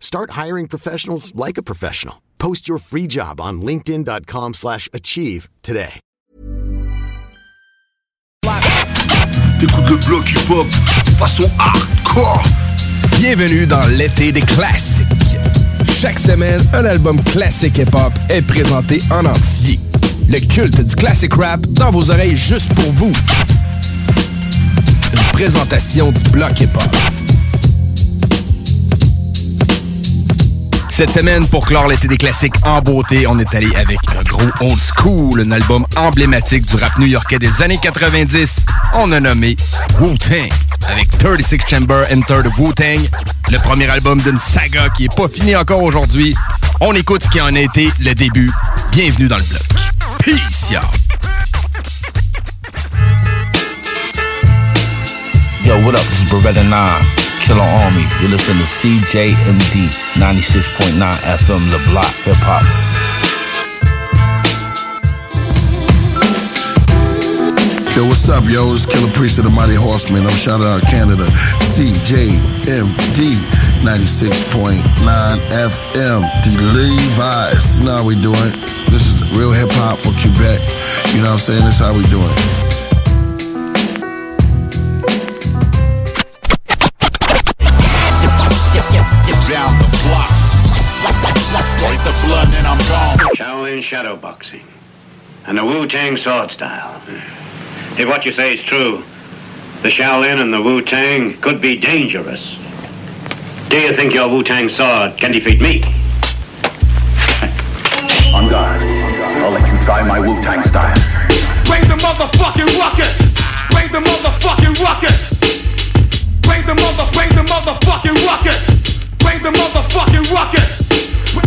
Start hiring professionals like a professional. Post your free job on linkedin.com/achieve slash achieve today. Le bloc hip-hop façon hardcore. Bienvenue dans l'été des classiques. Chaque semaine, un album classique hip-hop est présenté en entier. Le culte du classic rap dans vos oreilles juste pour vous. Une présentation du bloc hip-hop. Cette semaine, pour clore l'été des classiques en beauté, on est allé avec un gros old school, un album emblématique du rap new-yorkais des années 90. On a nommé Wu-Tang, avec 36 Chamber Enter the Wu-Tang, le premier album d'une saga qui est pas finie encore aujourd'hui. On écoute ce qui en a été le début. Bienvenue dans le bloc. Peace, y'all. Yo, what up? This is Beretta 9, Killarmy. You listen to CJMD 96.9 FM, The Block Hip Hop. Yo, what's up, yo? It's Killah Priest of the Mighty Horseman. I'm shouting out Canada. CJMD 96.9 FM. The Levi's. You how we doing. This is real hip hop for Quebec. You know what I'm saying? This is how we doing. Gone. Shaolin shadow boxing. And the Wu Tang sword style. If what you say is true, the Shaolin and the Wu Tang could be dangerous. Do you think your Wu Tang sword can defeat me? On guard. I'll let you try my Wu-Tang style. Bring the motherfucking ruckus! Bring the motherfucking ruckus! Bring the mother, bring the motherfucking ruckus! Bring the motherfucking ruckus!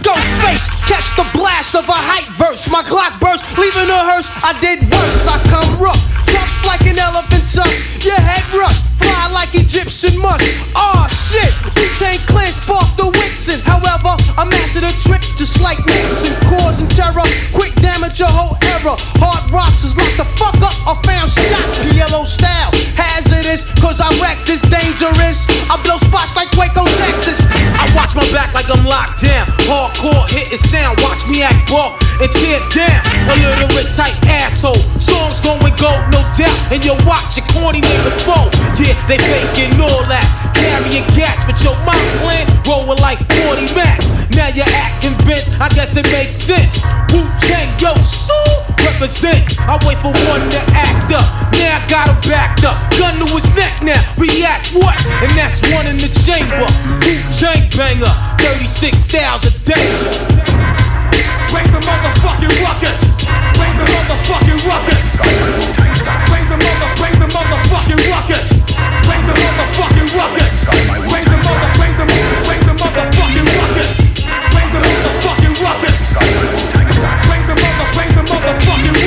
Ghostface, catch the blast of a hype verse. My Glock burst, leaving a hearse. I did worse. I come rough, tough like an elephant tusk. Your head rush, fly like Egyptian musk. Aw shit, we take clear, spark the Wixen. However, I mastered a trick just like Nixon, causing terror. Quick damage, your whole era. Hard rocks is locked the fuck up. I found shot, PLO style. Hazardous, cause I wreck this dangerous. I blow spots like Waco, Texas. I watch my back like I'm locked down. Hardcore hitting sound, watch me act raw and tear down. A little bit tight asshole. Songs going gold, no doubt. And you watch a corny nigga fold. Yeah, they faking all that. Carrying cats, but your mind plan rolling like 40 max. Now you act convinced, I guess it makes sense. Wu Tang, yo, so represent. I wait for one to act up. Now I got him backed up. Gun to his neck now. React what? And that's one in the chamber. Wu Tang banger. 36 styles of danger. Bring the motherfucking ruckus. Bring the motherfucking ruckus. Bring the mother, bring the motherfucking ruckus. Bring the motherfucking ruckus. Bring the mother, bring the motherfucking ruckus. Bring the motherfucking ruckus. Bring the mother, bring the motherfucking.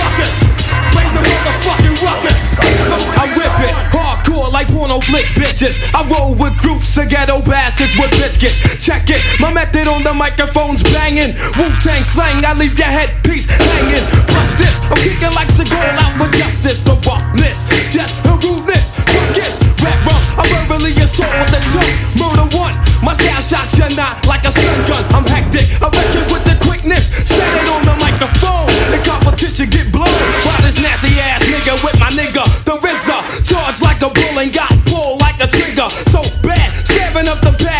Porno flick bitches. I roll with groups of ghetto bastards with biscuits. Check it, my method on the microphone's banging. Wu Tang slang, I leave your headpiece hanging. Plus this, I'm kicking like Seagal out for justice. The roughness, just the rudeness. Ruckus, rap rum, I verbally assault with the tongue. Murder one, my style shocks you not like a stun gun. I'm hectic, I wreck it with the quickness. Set it on the microphone, the competition get blown. By this nasty ass nigga with stabbing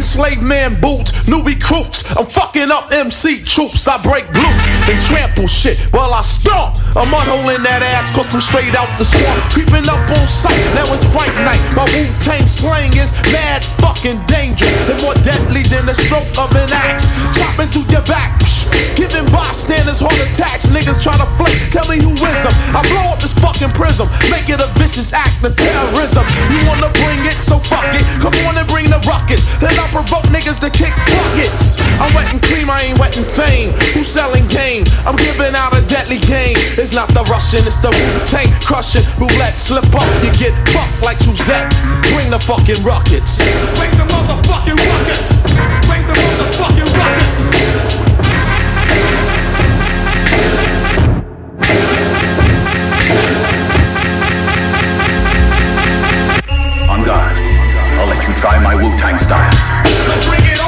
slave man boots, new recruits. I'm fucking up MC troops. I break loops and trample shit while I stomp. I'm unholing that ass, cause I'm straight out the swamp. Creeping up on sight, now it's fight night. My Wu Tang slang is mad fucking dangerous and more deadly than the stroke of an axe. Chopping through your back, giving bystanders heart attacks. Niggas try to flake, tell me who is them. I blow up this fucking prism, make it a vicious act of terrorism. You wanna bring it, so fuck it. Come on and bring the rockets. I provoke niggas to kick buckets. I'm wetting cream, I ain't wetting fame. Who's selling game? I'm giving out a deadly game. It's not the Russian, it's the Wu Tang crushing. Roulette, slip up, you get fucked like Suzette. Bring the fucking rockets. Bring the motherfucking rockets. Bring the motherfucking rockets. Try my Wu Tang style. So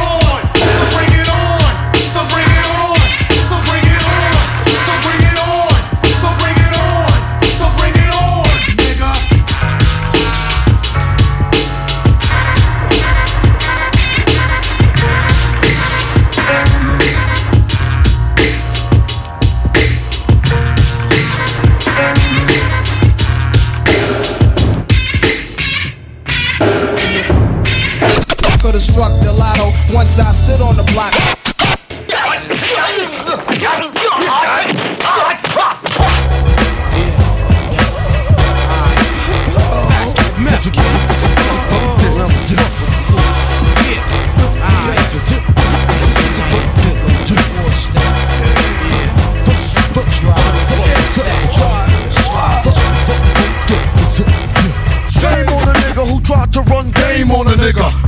once I stood on the block. To run game on a nigga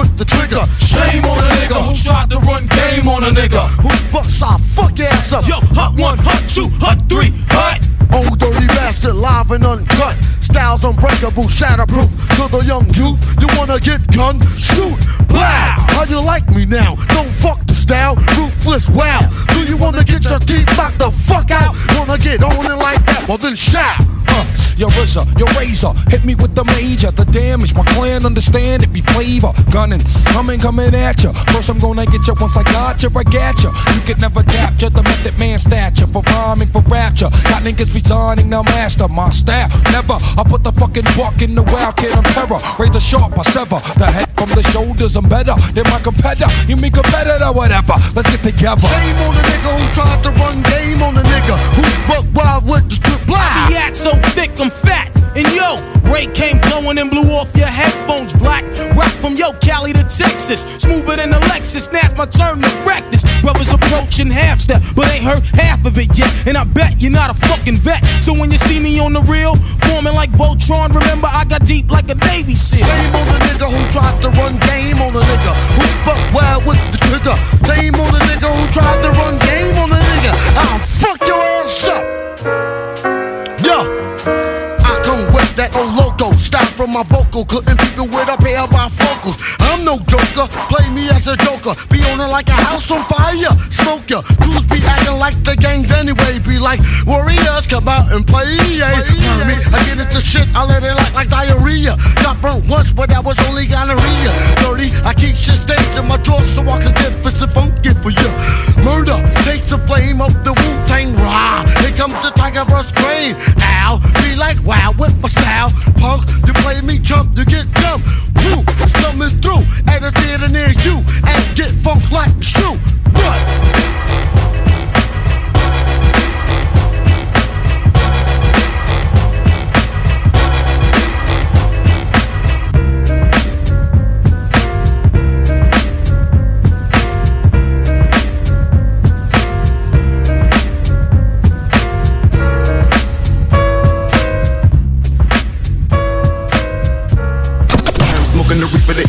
with the trigger. Shame on a nigga who tried to run game on a nigga. Who buck side fuck ass up. Yo, hot one, hot two, hot three, hot. Old dirty bastard, live and uncut. Styles unbreakable, shatterproof. To the young youth, you wanna get gun? Shoot, blow. How you like me now? Don't fuck the style, ruthless. Wow. Do you wanna get your teeth knocked the fuck out? Wanna get on it like that? Well then shout. Uh, your RZA, your razor, hit me with the major. The damage, my clan understand it be flavor. Gunning, coming, coming at ya. First I'm gonna get you once I got you, I got you. You could never capture the method man stature for rhyming, for rapture. Got niggas resigning, now master my style. Never, I put the fucking buck in the wild kid on terror. Razor sharp, I sever the head from the shoulders. I'm better than my competitor. You mean competitor, whatever. Let's get together. Shame on the nigga who tried to run game on the nigga who's buck wild with the strip blow. The act so thick, I'm fat. And yo, Raekwon blowing and blew off your headphones black. Rock from yo, Cali to Texas. Smoother than a Lexus. Now's my turn to this. Brothers approaching half step, but ain't heard half of it yet. And I bet you're not a fucking vet. So when you see me on the real, forming like Voltron, remember I got deep like a Navy SEAL. Shame on the nigga who tried to run game on the nigga who's buck wild with the trigger. Shame on the nigga who tried to run game on the nigga. I'll fuck your ass up. From my vocal. Couldn't people with a pair of bifocals. I'm no joker, play me as a joker. Be on it like a house on fire. Smoke ya. Dudes be acting like the gangs anyway. Be like warriors, come out and play. Yeah. Me, I get into shit, I let it out like diarrhea. Got burnt once, but that was only gonorrhea. Dirty, I keep shit staged in my drawer so I can get fist and funky for you. Murder, takes the flame of the Wu Tang Rah. Here comes the tiger brush crane. Ow, like wow with my style. Punk, you play me jump, you get jumped. Woo, it's coming through at a theater near you. And get funk like it's true. What?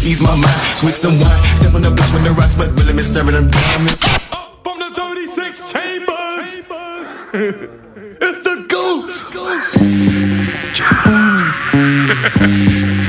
Ease my mind. Sweet some wine. Step on the block when the rocks, but really me staring them diamonds. From the 36 chambers. it's the goose.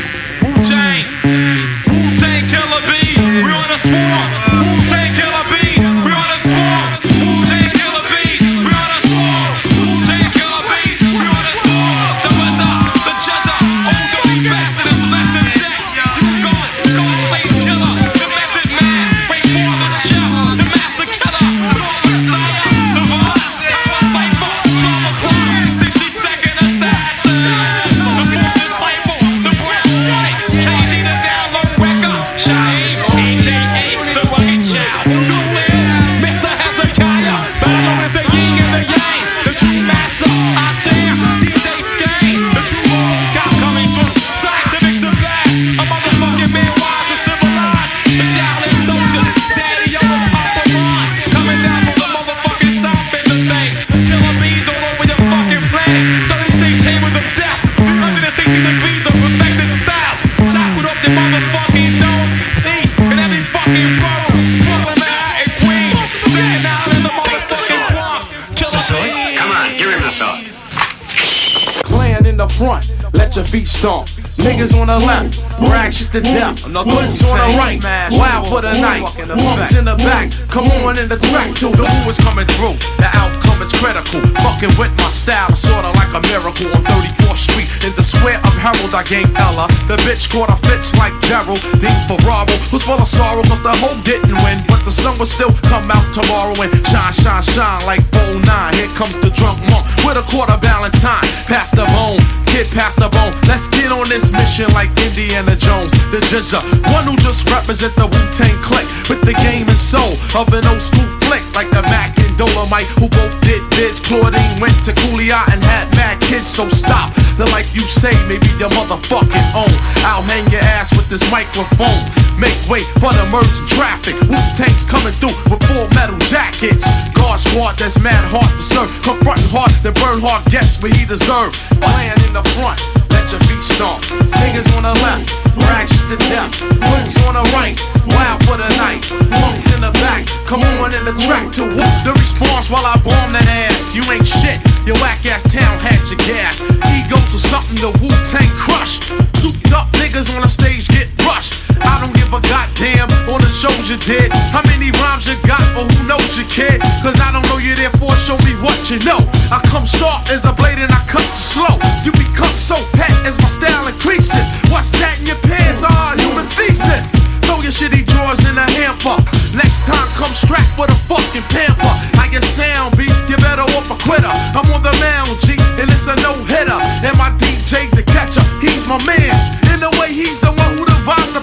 feet stomp. Niggas on the left, rag shit to death. Hoods on the right, wild for the night. Punks in the back, come on in the track too. The who is coming through, the outcome is critical. Fucking with my style, sorta like a miracle on 34th Street. In the square of Herald, I gained Ella. The bitch caught a fits like Gerald. Dean Ferraro, who's full of sorrow, cause the hope didn't win. But the sun will still come out tomorrow and shine, shine, shine like 09. Here comes the drunk monk with a quarter valentine. Past the bone, kid, past the bone. Let's get on this mission like Indiana Jones. The Jizza, one who just represent the Wu Tang clique with the game and soul of an old school flick like the Mack and Dolomite, who both did biz. Claudine went to Cooley and had mad kids, so stop. The life you say may be your motherfucking own. I'll hang your ass with this microphone. Make way for the merging traffic. Wu Tang's coming through with full metal jackets. Guard squad that's mad hard to serve. Confronting hard, then Bernhard gets what he deserved. Playing in the front, let your feet stomp. Niggas on the left, rag shit to death. Hoods on the right, wild for the night. Punks in the back, come on in the track to whoop the response while I bomb that ass. You ain't shit, your whack ass town had your gas. Ego to something the Wu Tang crush. Souped up niggas on the stage get rushed. I don't give a goddamn on the shows you did. How many rhymes you got, but who knows you, kid? Cause I don't know you, therefore show me what you know. I come sharp as a blade and I cut you slow. You become so pet as my style increases. What's that in your pants? Ah, human thesis. Throw your shitty drawers in a hamper. Next time, come strapped with a fucking pamper. How your sound be? You better off a quitter. I'm on the mound, G, and it's a no hitter. And my DJ, the catcher, he's my man. In a way, he's the one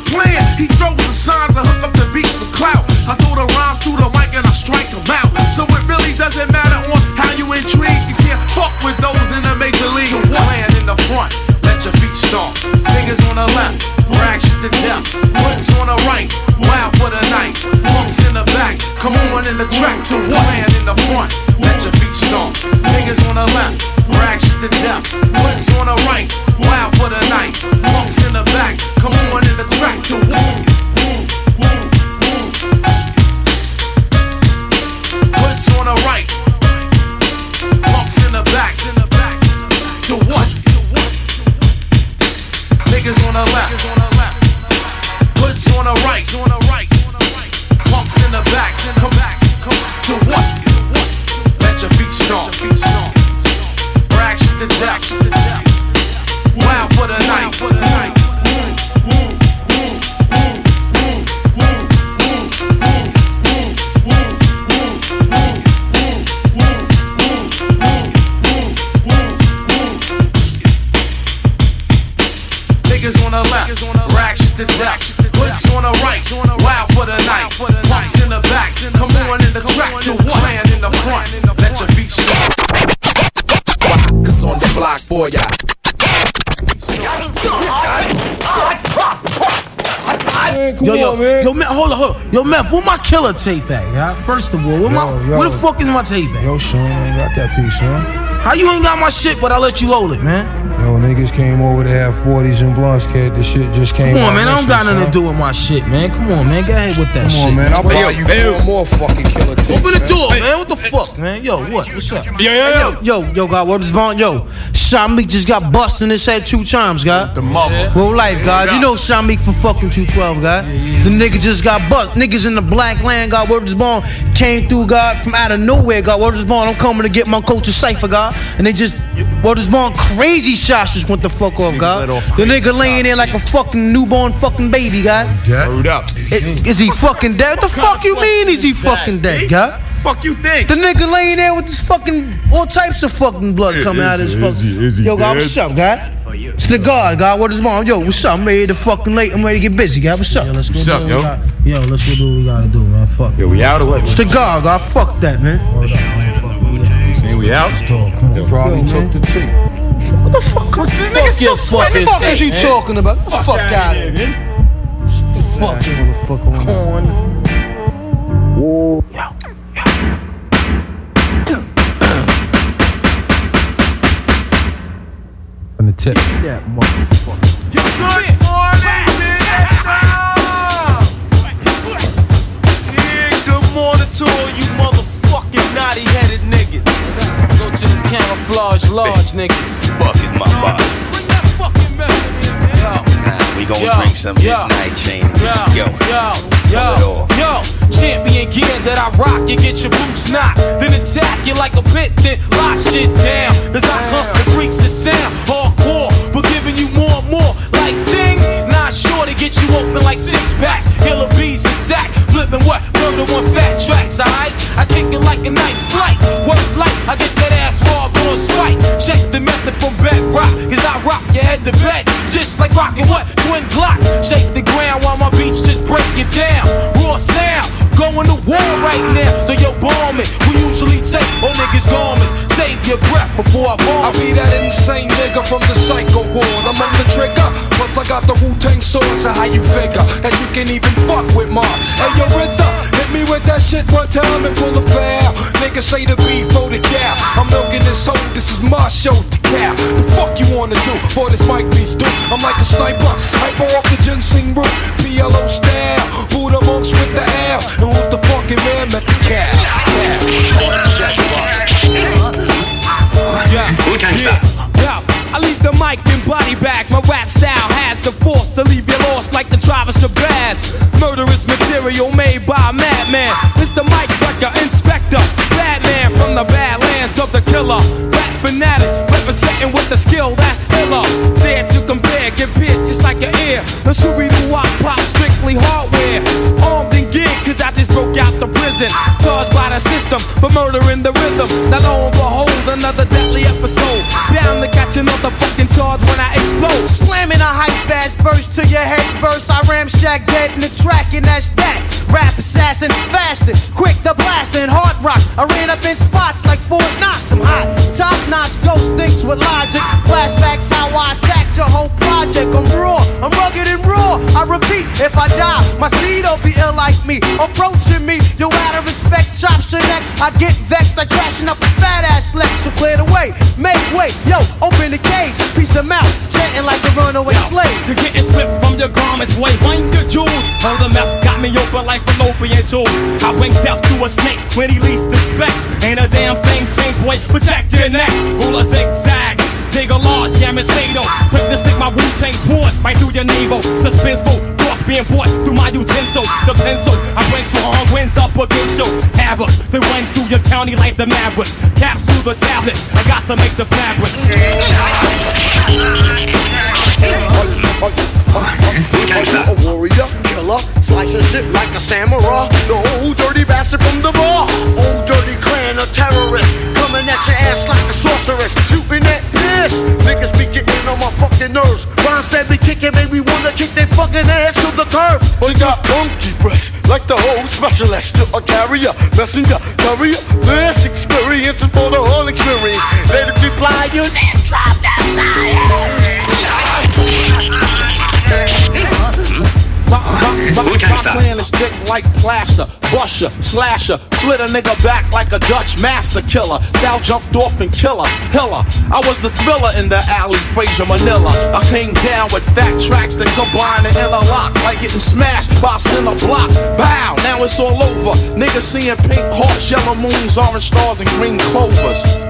plan. He throws the signs and hook up the beats for clout. I throw the rhymes through the mic and I strike 'em out. So it really doesn't matter on how you intrigue. You can't fuck with those in the major league. Land in the front, let your feet stomp. Niggas on the left, rag shit to death. Hoods on the right, wild for the night. Punks in the back, come on in the track to land in the front, let your feet stomp. Niggas on the left, rag shit to death. Hoods on the right, wild for the night. Punks in the back, come on in the track to Hoods hoods on the right, punks in the back. Come back, come to what? Let your feet. Rag shit to death. Wild for the night. For ya. yo, yo, yo, man, hold on, hold on. Yo, Meth, where my killer tape at, yeah? First of all, where, my, yo. where the fuck is my tape at? Yo, Sean, I got that piece, Sean. How you ain't got my shit, but I let you hold it, man? Yo, niggas came over to have 40s and blunts, kid. The shit just came Come on, out man, I don't got nothing to do with my shit, man. Come on, man, go ahead with that Come shit. Come on, man. I'll Hey, buy you four more fucking killer tapes. Open the man. door, man. What the fuck, man? Yo, what? What's up? Yo, yo, yo. Yo, yo, God, what is born? Yo, Shamik just got busted in his head two times, God. The mother. Real life, God. You know Shamik for fucking 212, God. The nigga just got bust. Niggas in the black land, God, word is born. Came through, God, from out of nowhere, God. Word is born. I'm coming to get my culture cipher, God. And they just, word is born, crazy shots just went the fuck off, God. The nigga laying there like a fucking newborn fucking baby, God. Hurry up. I- Is he fucking dead? What the fuck you mean is he fucking dead, God? Fuck you think? The nigga laying there with this fucking all types of fucking blood coming out of his fucking. is he Yo, God, dead? what's up, God? It's the God, God. What is mom? Yo, what's up? I'm ready to fucking late. I'm ready to get busy, God. What's up? Yo, let's go do what we got- Yo, let's go do what we gotta do, man. Fuck. Yo, we out or what? It's the God, God. Fuck that, man. Say we out? They probably took the tape. What the fuck? What the Fuck your What eh? the fuck is he man. talking about? Get the fuck out of here, man. Fuck motherfucker. corn. On the tip. That motherfucker. Yeah, good morning to all you motherfucking naughty headed niggas. Go to the camouflage large niggas. Bucket my body. We gon' Yo, drink some yo, midnight chain. Yo, Yo, yo, yo, yo. Champion gear that I rock, you get your boots knocked. Then attack you like a pit, then lock shit down. Cause I hunt the freaks that sound hardcore, but giving you more and more. Like ding, not sure to get you open like six packs. Killer bees exact, flipping what? Murder one fat tracks, alright? I kick it like a night flight. Work like I get that ass raw, on spike. Check the method from bedrock, cause I rock your head to bed. Just like rocking what? Twin Glocks. Shake the ground while my beats just break it down. Raw sound, going to war right now. So yo, bomb it. We usually take all niggas' garments. Save your breath before I bomb I be that insane nigga from the psycho ward. I'm on the trigger. Plus I got the Wu Tang sword, so how you figure that you can even fuck with Mars? Hey yo, RZA, hit me with that shit one time and pull a foul. Niggas say the beef for the gal. I'm milking this hoe. This is my show cap. The fuck you wanna do for this mic piece, dude? I'm like a sniper, hyper off the ginseng root. PLO style, Buddha monks with the L. And who's the fucking man met the cat? Yeah. yeah. Yeah. I leave the mic in body bags. My rap style has the force to leave you lost like the Travis Shabazz. Murderous material made by a madman. It's the mic wrecker, inspector, Batman from the badlands of the killer. Rap fanatic, representing with the skill that's iller. Dare to compare, get pierced just like your ear. The Scooby Doo Wop pop, strictly hardware. Armed and geared, cause I just broke out the prison. Charged by the system for murdering the rhythm. Now lo and behold, another deadly episode. Bound to catch another fucking charge when I explode. Slamming a hype ass verse to your head verse. I ramshack dead in the track, and that's that. Rap assassin, fasting, quick to blasting, hard rock. I ran up in spots like Fort Knox. I'm hot, top notch, ghost thinks with logic. Flashbacks how I attacked your whole project. I'm raw, I'm rugged and raw. I repeat, if I die, my seed will be ill like me. Approaching me, you out of respect, chops your neck. I get vexed like crashing up a fat ass Lex. So clear the way, make way, yo, open the cage, piece of mouth, chanting like a runaway slave. You're getting split from your garments, boy. Wind your jewels. Oh, the mouth got me open like fallopian tubes. I wink death to a snake when he least expect. Ain't a damn thing changed, boy. Protect your neck. Rule a zigzag. Zig a large, yeah, Miss To stick my Wu Tang sword right through your navel. Suspenseful, thoughts being bought through my utensil. The pencil, I bring strong winds up against you. Havoc, they run through your county like the maverick. Capsule the tablet, I got to make the fabrics. A warrior, killer, slicing shit like a samurai. The old dirty bastard from the bar. Old dirty clan of terrorists. Coming at your ass like a sorceress. Shooting at this. Niggas be getting on my fucking nerves. Ron said we kicking, baby, we wanna kick their fucking ass to the curb. We got monkey breath, like the whole specialist. To a carrier, messenger, courier. This experience is for the whole experience. It reply, you then drop that My plan is thick like plaster, busher, slasher, slit a nigga back like a Dutch master killer. Style jumped off and killer, hiller. I was the thriller in the alley, Frazier Manila. I came down with fat tracks that combine and interlock, like getting smashed by a center block. Bow, now it's all over. Niggas seeing pink hearts, yellow moons, orange stars, and green clovers.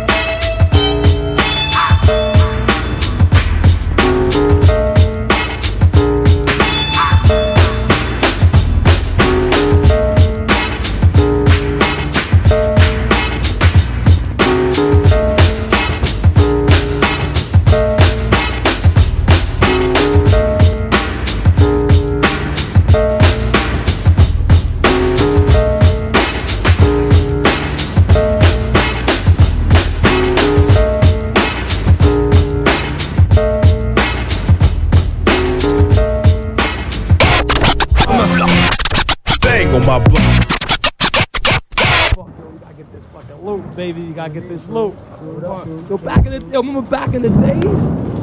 Loot, baby. You gotta get this loot. Yo, back in the yo, remember back in the days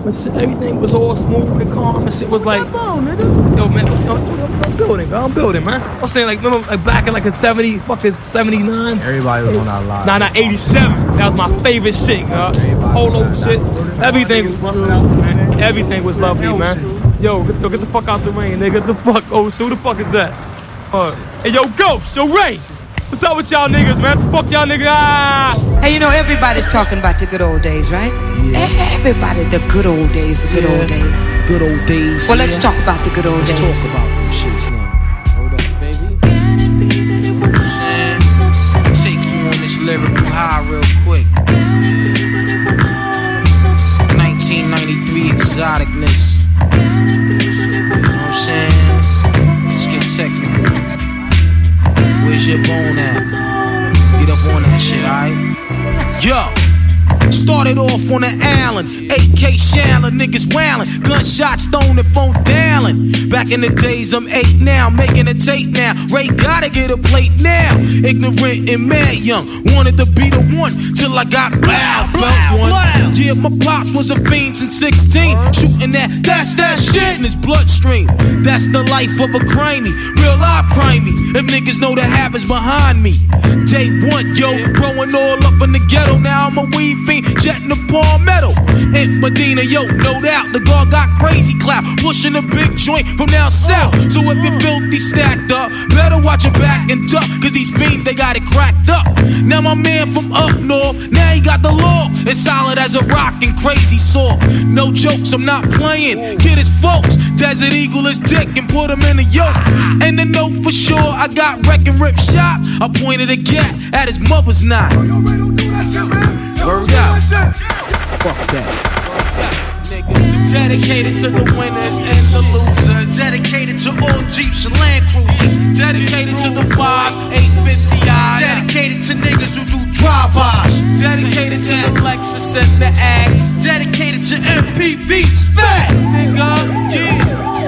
when shit, everything was all smooth and calm and shit was like, yo, man, yo, I'm building, bro. I'm building, man. I'm saying like, remember like back in like in 70, fucking 79. Everybody was on that line. Nah, nah, 87. That was my favorite shit, yo. Polo shit. Everything, everything was lovely, man. Yo, get, yo, get the fuck out the rain, nigga. Get the fuck, oh, so who the fuck is that? Uh, hey, yo, Ghost, yo, Ray. What's up with y'all niggas, man? Fuck y'all niggas. Ah. Hey, you know, everybody's talking about the good old days, right? Everybody, the good old days, the good Yeah. old days. Good old days. Well, let's yeah. talk about the good old days. Let's talk about them shits now. Hold up, baby. You know what I'm saying? Take you on this lyrical high real quick. 1993 exoticness. You know what I'm saying? Let's get technical. Where's your bone at? Get up on that shit, alright? Yo. Started off on the island, AK Shannon, niggas wailing, gunshots thrown and phone dialing. Back in the days, I'm eight now, making a tape now. Ray gotta get a plate now. Ignorant and mad young, wanted to be the one till I got loud, felt one. Yeah, my pops was a fiend since 16, shooting that, that's that shit in his bloodstream. That's the life of a crimey, real life crimey. If niggas know the habits behind me. Day one, yo, growing all up in the ghetto. Now I'm a weed fiend, jetting the palmetto. In Medina, yo, no doubt, the guard got crazy clout, pushing a big joint from now south. So if you're filthy stacked up, better watch your back and duck, cause these fiends, they got it cracked up. Now my man from up north, now he got the law. It's solid as a rock and crazy soft. No jokes, I'm not playing. Kid his folks, Desert Eagle his dick and put him in a yoke. And to know for sure, I got wreck and rip shot. I pointed a gat at his mother's knot. Word out. Fuck that. Nigga, dedicated to the winners and the losers. Dedicated to all Jeeps and Land Cruisers. Dedicated to the fives, 850i. Dedicated to niggas who do drive-bys. Dedicated to the Lexus and the X. Dedicated to MPVs. Fat. Nigga, yeah.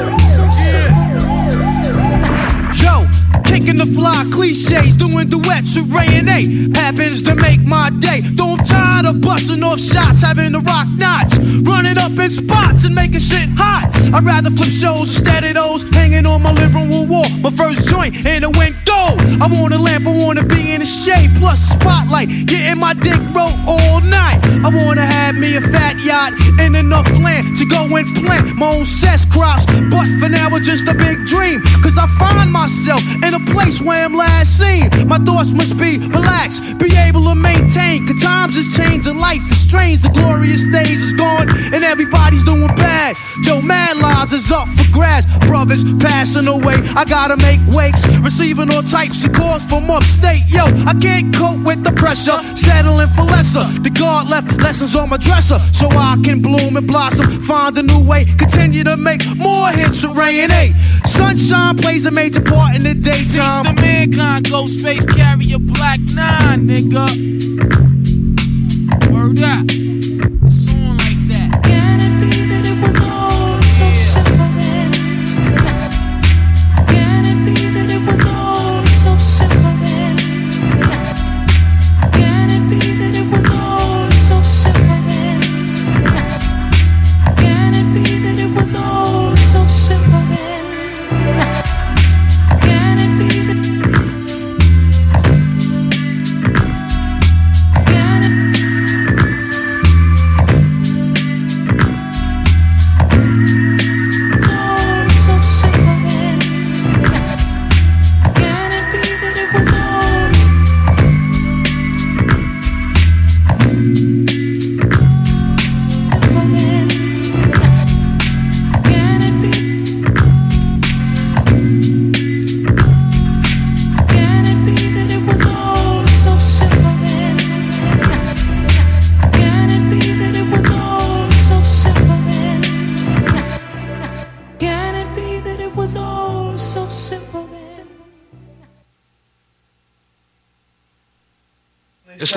Kicking the fly cliches, doing duets with Ray and A. Happens to make my day. Though I'm tired of busting off shots, having to rock knots, running up in spots and making shit hot. I'd rather flip shows instead of those hanging on my living room wall. My first joint in went gold. I want a lamp, I wanna be in the shade, plus a spotlight, getting my dick rolled all night. I wanna have me a fat yacht and enough land to go and plant my own cess crops. But for now, it's just a big dream, cause I find myself in a place where I'm last seen. My thoughts must be relaxed, be able to maintain. Cause times has changed and life is strange. The glorious days is gone and everybody's doing bad. Yo, mad lives is up for grabs. Brothers passing away, I gotta make wakes. Receiving all types of calls from upstate. Yo, I can't cope with the pressure, settling for lesser. The God left lessons on my dresser so I can bloom and blossom. Find a new way, continue to make more hits with Ray and A. Sunshine plays a major part in the Daytime. to mankind, Ghostface, carry a black nine, nigga. Word up.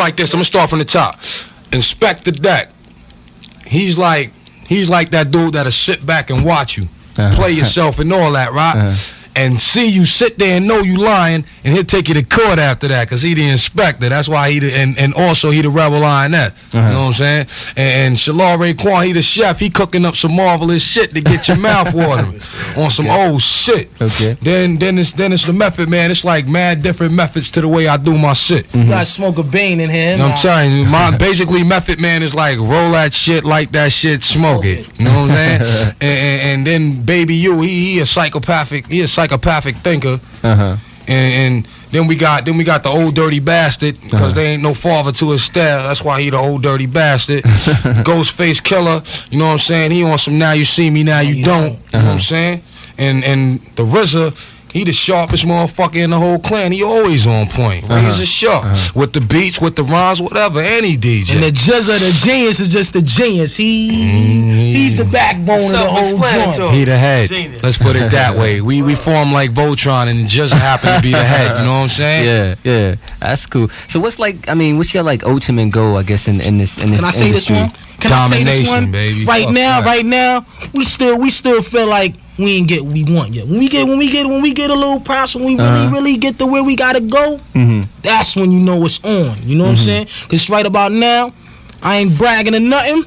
Like this. I'm gonna start from the top. Inspect the deck. He's like he's like that dude that'll sit back and watch you uh-huh. play yourself and all that, right? Uh-huh. And see you sit there and know you lying, and he'll take you to court after that, cause he the inspector. That's why he the, and and also he the rebel lioness. You uh-huh. know what I'm saying? And, and Shallah Raekwon, he the chef. He cooking up some marvelous shit to get your mouth watering on some old shit. Okay. Then then it's then it's the method, man. It's like mad different methods to the way I do my shit. Mm-hmm. You gotta smoke a bean in here. You know I'm telling you, my basically Method Man is like roll that shit, like that shit, smoke it. You know what I'm saying? and, and, and then Baby you, he, he a psychopathic, he a psychopathic thinker. Uh huh. And, and Then we got then we got the old dirty bastard because they ain't no father to his stare. That's why he the old dirty bastard. Ghostface Killah. You know what I'm saying? He on some now you see me now you don't. You know what I'm saying? And and the RZA. He the sharpest motherfucker in the whole clan. He always on point. Right? He's a uh-huh. sharp uh-huh. with the beats, with the rhymes, whatever. Any DJ. And the Jizza, the genius, is just the genius. He mm-hmm. he's the backbone of the whole joint. He the head. Let's put it that way. We we form like Voltron, and just happen to be the head. You know what I'm saying? Yeah, yeah, that's cool. So what's like? I mean, what's your like ultimate goal? I guess in in this in this Can I say this industry. one? Can I say this one? Right Fuck now, that. right now, we still we still feel like we ain't get what we want yet. When we get when we get when we get a little price, when we really Uh-huh. really get to where we gotta go, Mm-hmm. that's when you know it's on. You know what I'm Mhm. saying? Cause right about now, I ain't bragging or nothing,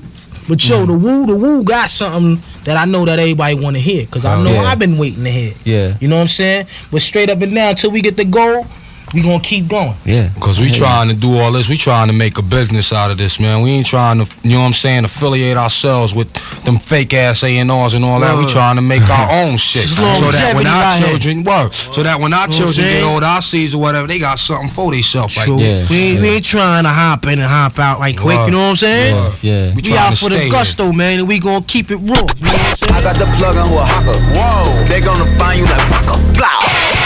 but yo, Mm-hmm. the woo, the woo got something that I know that everybody want to hear. Cause I Oh, know yeah. I've been waiting to hear. Yeah, You know what I'm saying? But straight up and down, until we get the goal, we gonna keep going. yeah. Cause we trying to do all this, we trying to make a business out of this, man. We ain't trying to, you know what I'm saying, affiliate ourselves with them fake ass A and R's and all that. We trying to make our own shit, so that when our children work, so that when our Know what I'm children get old, our seeds or whatever, they got something for themselves. Like True. that. we, ain't, we ain't trying to hop in and hop out like quick. Word. You know what I'm saying? Word. Yeah. We We, out for the stay gusto, man, and we gonna keep it raw. You know what I'm saying? I got the plug on who a hawker. Whoa. They gonna find you like Paco. Blah.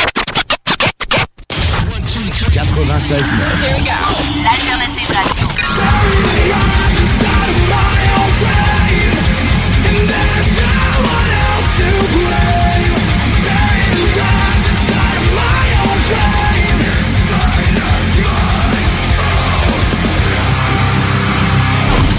96 L'alternative radio.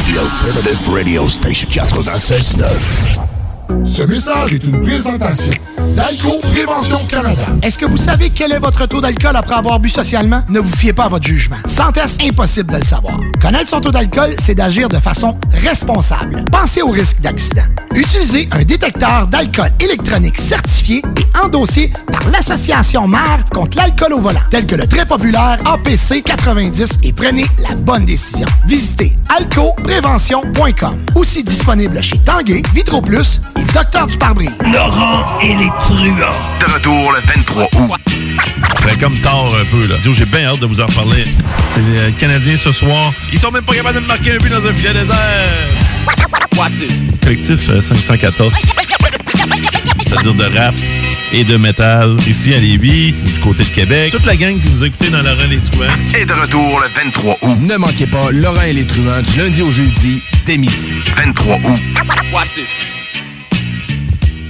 The Alternative Radio Station 96.9. Ce message est une présentation d'Alco Prévention Canada. Est-ce que vous savez quel est votre taux d'alcool après avoir bu socialement? Ne vous fiez pas à votre jugement. Sans test, impossible de le savoir. Connaître son taux d'alcool, c'est d'agir de façon responsable. Pensez au risque d'accident. Utilisez un détecteur d'alcool électronique certifié et endossé par l'Association mère contre l'alcool au volant, tel que le très populaire APC 90 et prenez la bonne décision. Visitez alcoprévention.com. Aussi disponible chez Tanguay, Vitro Plus et Docteur du pare-brise. Laurent et les truands. De retour le 23 août. C'est comme tard un peu, là. J'ai bien hâte de vous en parler. C'est les Canadiens ce soir. Ils sont même pas capables de marquer un but dans un filet désert. Watch this. Collectif euh, 514. C'est-à-dire de rap et de métal ici à Lévis, du côté de Québec. Toute la gang qui nous a écoutés dans Laurent et les Truands. Et de retour le 23 août. Ne manquez pas Laurent et les truands du lundi au jeudi dès midi. 23 août. Watch this.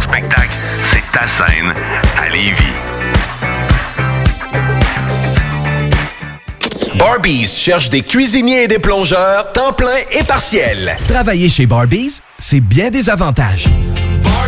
Spectacle, c'est ta scène à Lévis. Barbies cherche des cuisiniers et des plongeurs, temps plein et partiel. Travailler chez Barbies, c'est bien des avantages.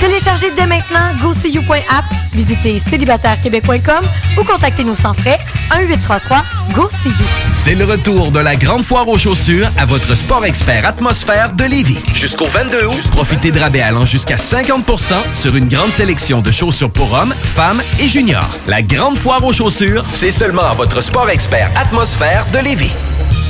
Téléchargez dès maintenant GoSeeYou.app, visitez célibatairequebec.com ou contactez-nous sans frais 1-833-GO-SEE-YOU. C'est le retour de la grande foire aux chaussures à votre sport expert atmosphère de Lévis. Jusqu'au 22 août, profitez de rabais allant jusqu'à 50% sur une grande sélection de chaussures pour hommes, femmes et juniors. La grande foire aux chaussures, c'est seulement à votre sport expert atmosphère de Lévis.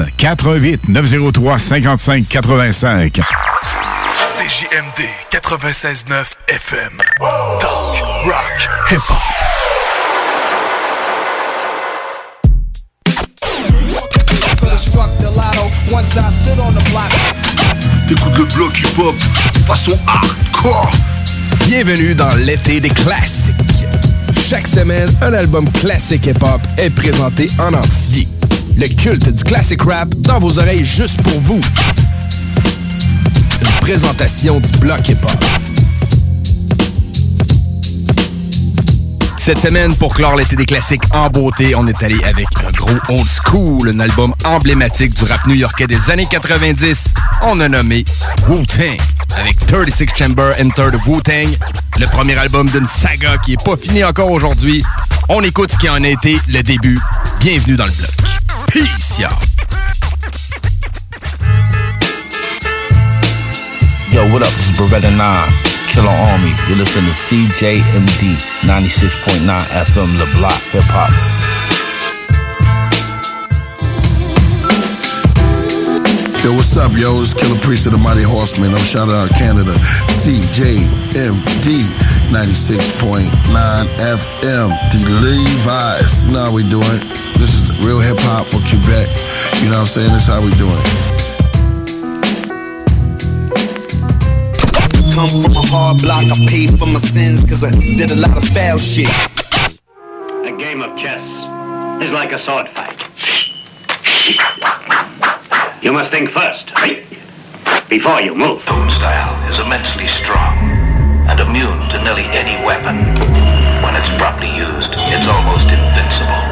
88 903 55 85. CJMD 96.9 FM. Talk, rock, hip-hop. T'écoutes le bloc hip-hop façon hardcore. Bienvenue dans l'été des classiques. Chaque semaine, un album classique hip-hop est présenté en entier. Le culte du classic rap dans vos oreilles juste pour vous. Une présentation du bloc hip-hop. Cette semaine, pour clore l'été des classiques en beauté, on est allé avec un gros old school, un album emblématique du rap new-yorkais des années 90. On a nommé Wu-Tang, avec 36 Chamber Enter Wu-Tang, le premier album d'une saga qui est pas fini encore aujourd'hui. On écoute ce qui en a été le début. Bienvenue dans le bloc. Peace, y'all. Yo, what up? This is Beretta 9, Killer Army. You listen to CJMD 96.9 FM, Le Block, Hip Hop. Yo, what's up, yo? It's Killer Priest of the Mighty Horseman. I'm shouting out Canada. CJMD 96.9 FM. The Levi's. You know how we doing. This is real hip hop for Quebec. You know what I'm saying? This is how we doing. Come from a hard block, I paid for my sins cause I did a lot of foul shit. A game of chess is like a sword fight. You must think first, before you move. Tone style is immensely strong and immune to nearly any weapon. When it's properly used, it's almost invincible.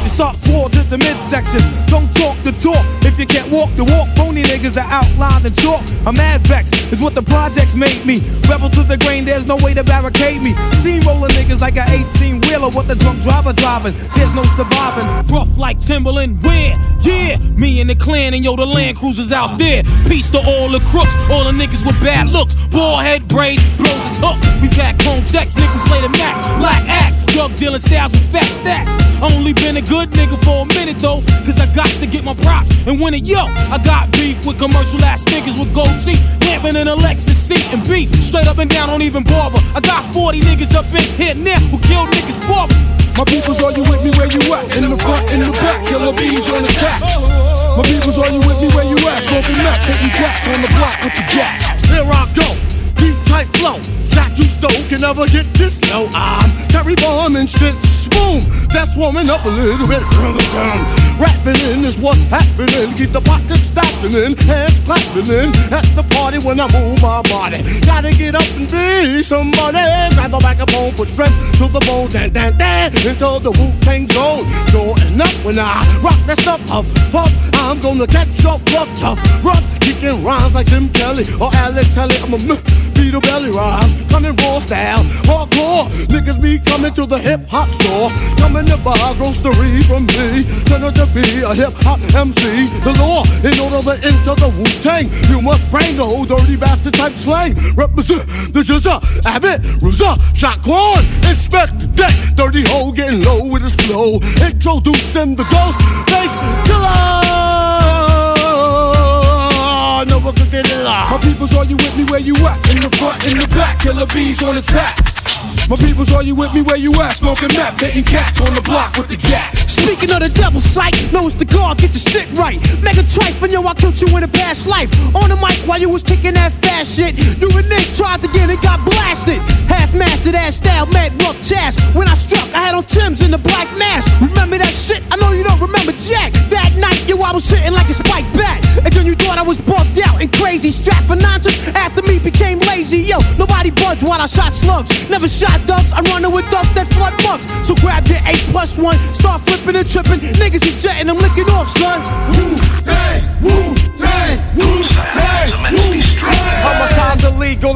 your soft swords at the midsection. Don't talk the talk if you can't walk the walk. Phony niggas are outlined in chalk. I'm mad vex, is what the projects make me. Rebel to the grain, there's no way to barricade me. Steamroller niggas like an 18 wheeler with the drunk driver driving. There's no surviving. Rough like Timberland, where? Yeah, me and the clan and yo, the Land Cruisers out there. Peace to all the crooks, all the niggas with bad looks. Ball head braids, blows his hook. We pack chrome text, nigga play the max. Black axe, drug dealing styles with fat stacks. Only been a good nigga for a minute though, cause I got to get my props and win it. Yo, I got beef with commercial ass niggas with gold teeth, lamping in a Lexus seat and beat. Straight up and down, don't even bother. I got 40 niggas up in here now who killed niggas for. My peoples, are you with me where you at? In the front, in the back, killer bees on attack. My peoples, are you with me where you at? Smoking meth, hitting cats on the block with the gas. Here I go, deep tight flow. Jack you stole can never get this. No, I'm Terry Bomb and shit. Boom, that's warming up a little bit. Rapping in is what's happening. Keep the pockets stacking in, hands clapping in. At the party when I move my body. Gotta get up and be somebody. Grab the microphone, put strength to the bone, dan dan dan, until the Wu Tang zone. Sure enough, when I rock that stuff up, up, I'm gonna catch up rough, tough, rough, kicking rhymes like Jim Kelly or Alex Kelly. I'm a a belly rhymes, coming raw style, hardcore. Niggas be coming to the hip hop store, coming to buy grocery from me. Turn out to be a hip hop MC. The law, in order to enter the Wu Tang, you must bring the old dirty bastard type slang. Represent the Jizza, Abbott, Ruza, Shaquan, inspect the deck. Dirty hole getting low with his flow. Introduced in the ghost bass killer. No one can get it My peoples, are you with me where you at? In the front, in the back, killer bees on attack. My peoples, are you with me where you at? Smoking meth, hitting cats on the block with the gat. Speaking of the devil's sight, know it's the God, get your shit right. Mega trife, and yo, I killed you in a past life. On the mic while you was kicking that fast shit. You and Nick tried to get it, got blasted. Half mastered that style, mad rough chest. When I struck, I had on Tim's in the black mask. Remember that shit? I know you don't remember Jack. I shot slugs. Never shot ducks, I'm running with ducks that flood bucks. So grab your 8 plus 1, start flipping and tripping. Niggas is jetting, I'm licking off, son. Wu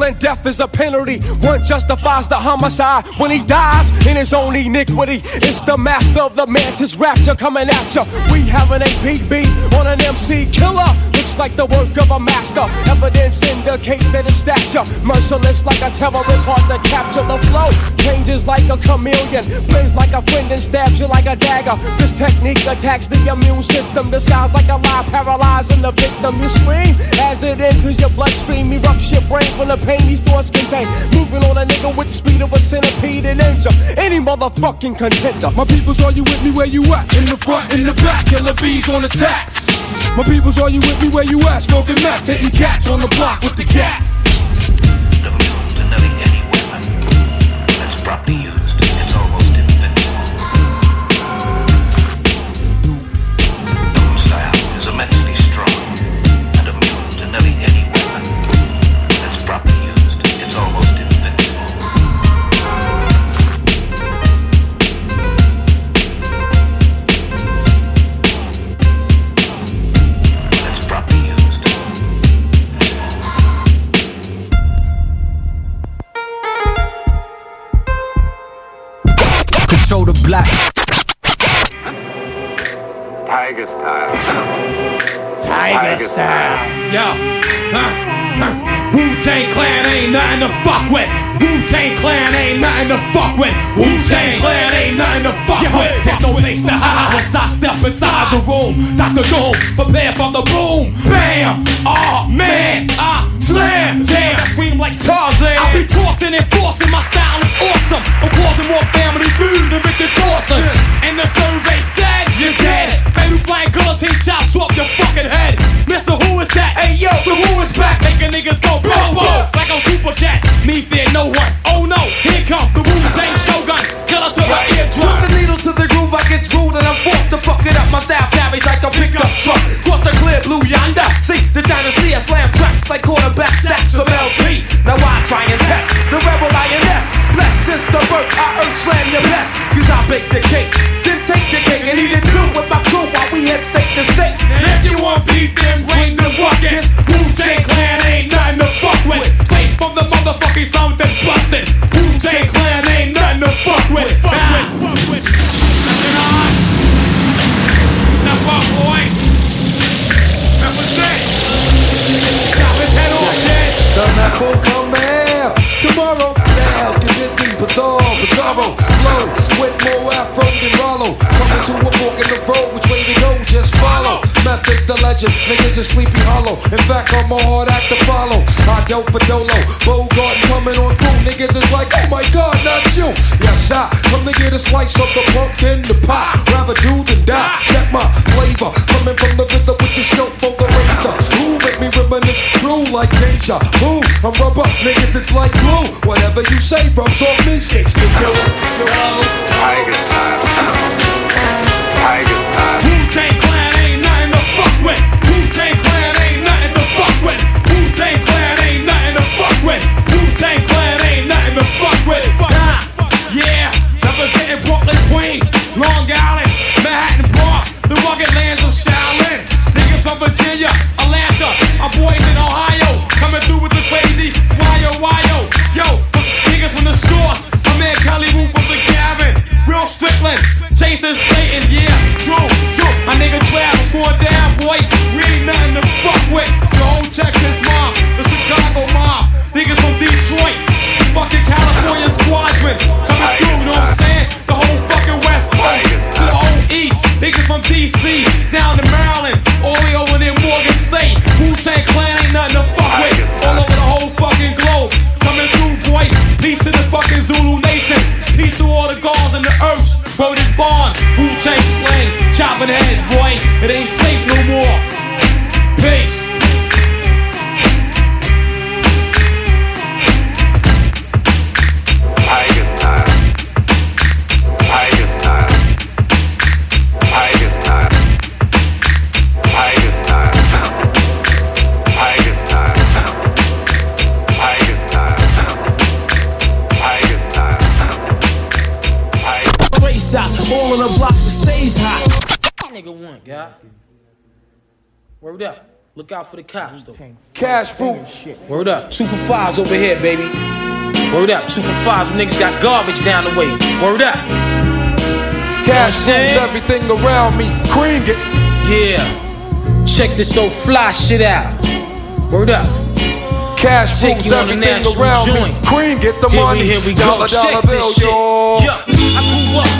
and death is a penalty. One justifies the homicide when he dies in his own iniquity. It's the master of the mantis rapture coming at ya. We have an APB on an MC killer. Looks like the work of a master. Evidence indicates that his stature merciless like a terrorist, hard to capture the flow. Changes like a chameleon, plays like a friend and stabs you like a dagger. This technique attacks the immune system, disguised like a lie, paralyzing the victim. You scream as it enters your bloodstream, erupts your brain from the pain these thoughts contain. Moving on a nigga with the speed of a centipede and injure any motherfucking contender. My peoples, are you with me where you at? In the front, in the back, killer bees on attack. My peoples, are you with me where you at? Smoking meth, hitting cats on the block with the gat. That's black. Tiger style. Tiger style. Yo. Huh. Huh. Wu Tang Clan ain't nothing to fuck with. Wu Tang Clan ain't nothing to fuck with. Wu Tang Clan ain't nothing to fuck with. There's no place to hide once I step inside the room. Dr. Doom, prepare for the boom. Bam! Oh man, I slam. Damn, I scream like Tarzan. I be tossing and forcing. My style is awesome. I'm causing more family feud than Richard Dawson. And the survey said you're dead. Baby flying guillotine chops swap your fucking head. Mister, who is that? Hey yo, the who is back, making niggas go bro bro like on Super Chat. Me fear no one. Oh no, here come the Wu Tang Shogun. Killer to the eardrum. Put the needle groove, I get rude and I'm forced to fuck it up. My style carries like a pickup truck. Cross the clear blue yonder. See the China Sea, I slam tracks like quarterback sacks from LT. Now I try and test the rebel lioness. Less since the birth, I earth slam your best. Cause I bake the cake, then take the cake and eat it too with my crew while we head state to state. And if you want beef, then bring the buckets. Wu Tang Clan ain't nothing to fuck with. Straight from the motherfucking that's busted. Wu Tang The map will come out tomorrow. Styles get busy, bizarre, bizarro. Flow with more afro than Rollo. Coming to a fork in the road, which way to go? Just follow. Methods the legend, niggas is sleepy hollow. In fact, I'm a hard act to follow. I dope for Dolo, Bogart coming on through. Niggas is like, oh my god, not you. Yes, I come to get a slice of the pumpkin, the pie. Rather do than die. Check my flavor, coming from the RZA with the show for the razor. Me true like deja vu. I'm rubber, niggas, it's like glue. Whatever you say rubs off me, you. you Tiger style. Look out for the cops, though. Cash fruit. Word up. Two for fives over here, baby. Word up. Two for fives. Them niggas got garbage down the way. Word up. Cash rules everything around me. Cream get. Yeah. Check this old fly shit out. Word up. Cash Take rules you everything natural around joint. me. Cream get the Here money. we, here we dollar, go. dollar Check bill, this shit. yo. Yeah, I grew up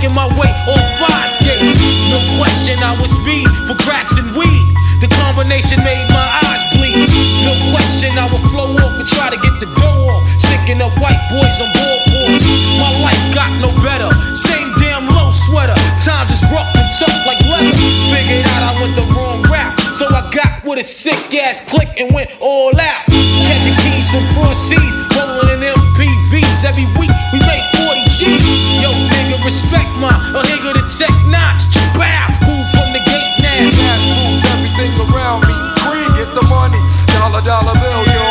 Making my way on fire skates. No question, I was speed for cracks and weed. The combination made my eyes bleed. No question, I would flow off and try to get the dough off. Sticking up white boys on boardboards. My life got no better. Same damn low sweater. Times is rough and tough like leather. Figured out I went the wrong route. So I got with a sick ass click and went all out. Catching keys from cross seas, rolling in MPVs. Every week we made 40 G's. Yo, nigga, respect my a nigga the tech notch. Bow, who from the gate now? Cash rules everything around me. Cream get the money. Dollar, dollar bill, yo.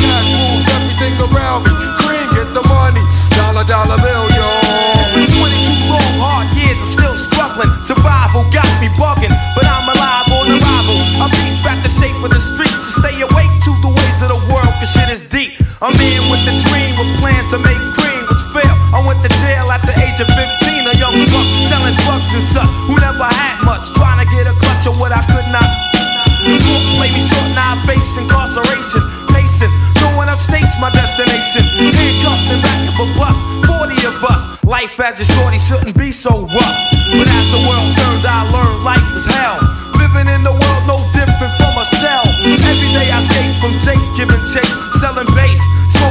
Cash rules everything around me. Cream get the money. Dollar, dollar bill, yo. It's been 22 long, hard years, I'm still struggling. Survival got me bugging, but I'm alive on arrival. I beat back the shape of the streets and stay awake to the ways of the world, cause shit is deep. I'm in with the dream, with plans to make cream, which fail. I went to jail at the age of 15, a young buck selling drugs and such, who never had much, trying to get a clutch of what I could not. The court play me short, now I face incarceration. Pacing, going upstate's my destination. Handcuffed in back of a bus, 40 of us. Life as a shorty shouldn't be so rough. But as the world turned, I learned life is hell. Living in the world no different from a cell. Every day I escape from Jake's giving chase, selling bass,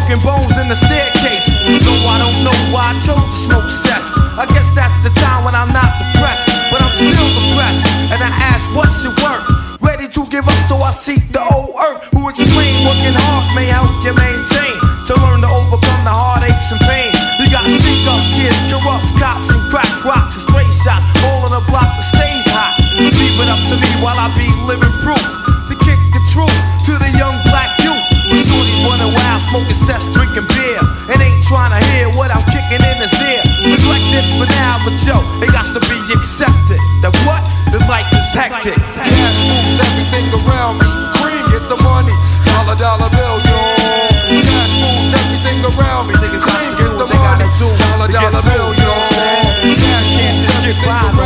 smoking bones in the staircase. Though I don't know why I chose to smoke cess. I guess that's the time when I'm not depressed, but I'm still depressed. And I ask, what's your work? Ready to give up, so I seek the old earth who explain working hard may help you maintain to learn to overcome the heartaches and pain. You got stick up kids, corrupt cops, and crack rocks and stray shots, all on the block that stays hot. Leave it up to me while I be living proof to kick the truth running wild, smoking cess, drinking beer, and ain't trying to hear what I'm kicking in his ear. Neglected for now, but yo, it got to be accepted. That what? The life is hectic. Cash rules everything around me. Cream get the money. Dollar, dollar bill, yo. Cash rules everything around me. Cream get the money. Dollar, dollar bill, yo. Cash rules everything around me.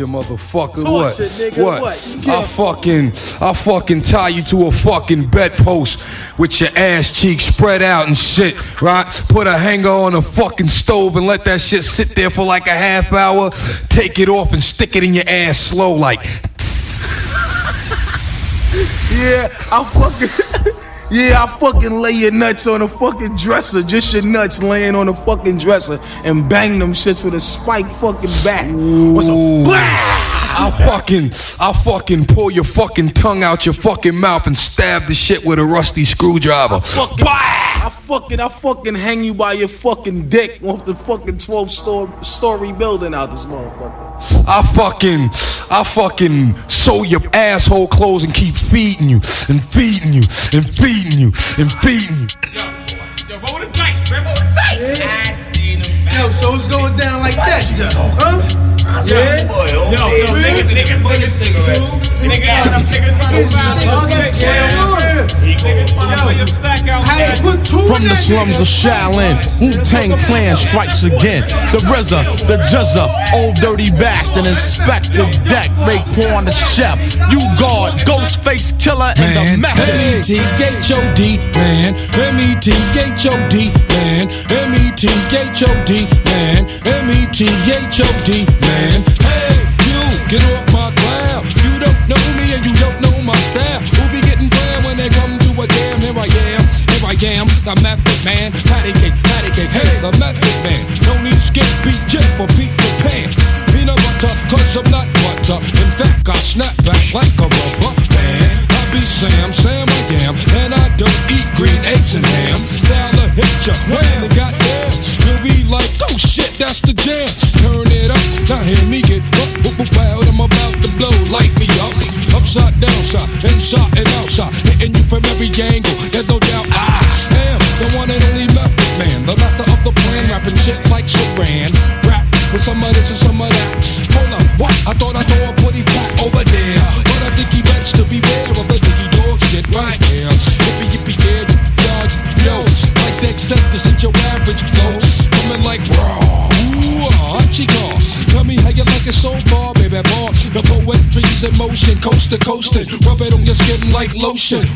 your motherfucker. What? Nigga, what? what? I fucking, I fucking tie you to a fucking bedpost with your ass cheeks spread out and shit, right? Put a hanger on a fucking stove and let that shit sit there for like a half hour. Take it off and stick it in your ass slow, like. yeah, I'm fucking. Yeah, I fucking lay your nuts on a fucking dresser. Just your nuts laying on a fucking dresser and bang them shits with a spike fucking back. What's a! I'll fucking, I'll fucking pull your fucking tongue out your fucking mouth and stab the shit with a rusty screwdriver. I fucking, Wah! I fucking, I fucking hang you by your fucking dick off the fucking 12 story, story building out this motherfucker. I fucking, I fucking sew your asshole clothes and keep feeding you and feeding you and feeding you and feeding you. Yo, yo roll the dice, man, roll the dice. Yeah. Yo, so it's going down like what that, Joe. Huh? From the slums of Shaolin, Wu Tang Clan strikes again. The RZA, the Juzza, old dirty bastard, Inspector Deck, Raekwon the Chef, you guard, Ghostface Killer, and the Method. M-E-T-H-O-D, man. M-E-T-H-O-D, man. M-E-T-H-O-D, man. M-E-T-H-O-D, man man. Hey, you, get off my glass. lotion.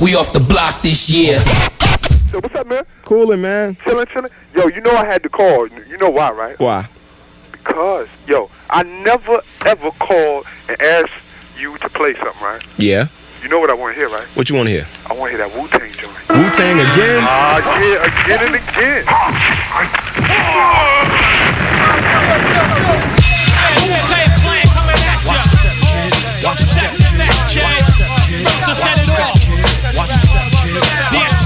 We off the block this year. So what's up, man? Coolin', man. Chillin', chillin'. Yo, you know I had to call. You know why, right? Why? Because, yo, I never ever called and asked you to play something, right? Yeah. You know what I want to hear, right? What you want to hear? I want to hear that Wu Tang joint. Wu Tang again? Ah, yeah, again and again. I smoke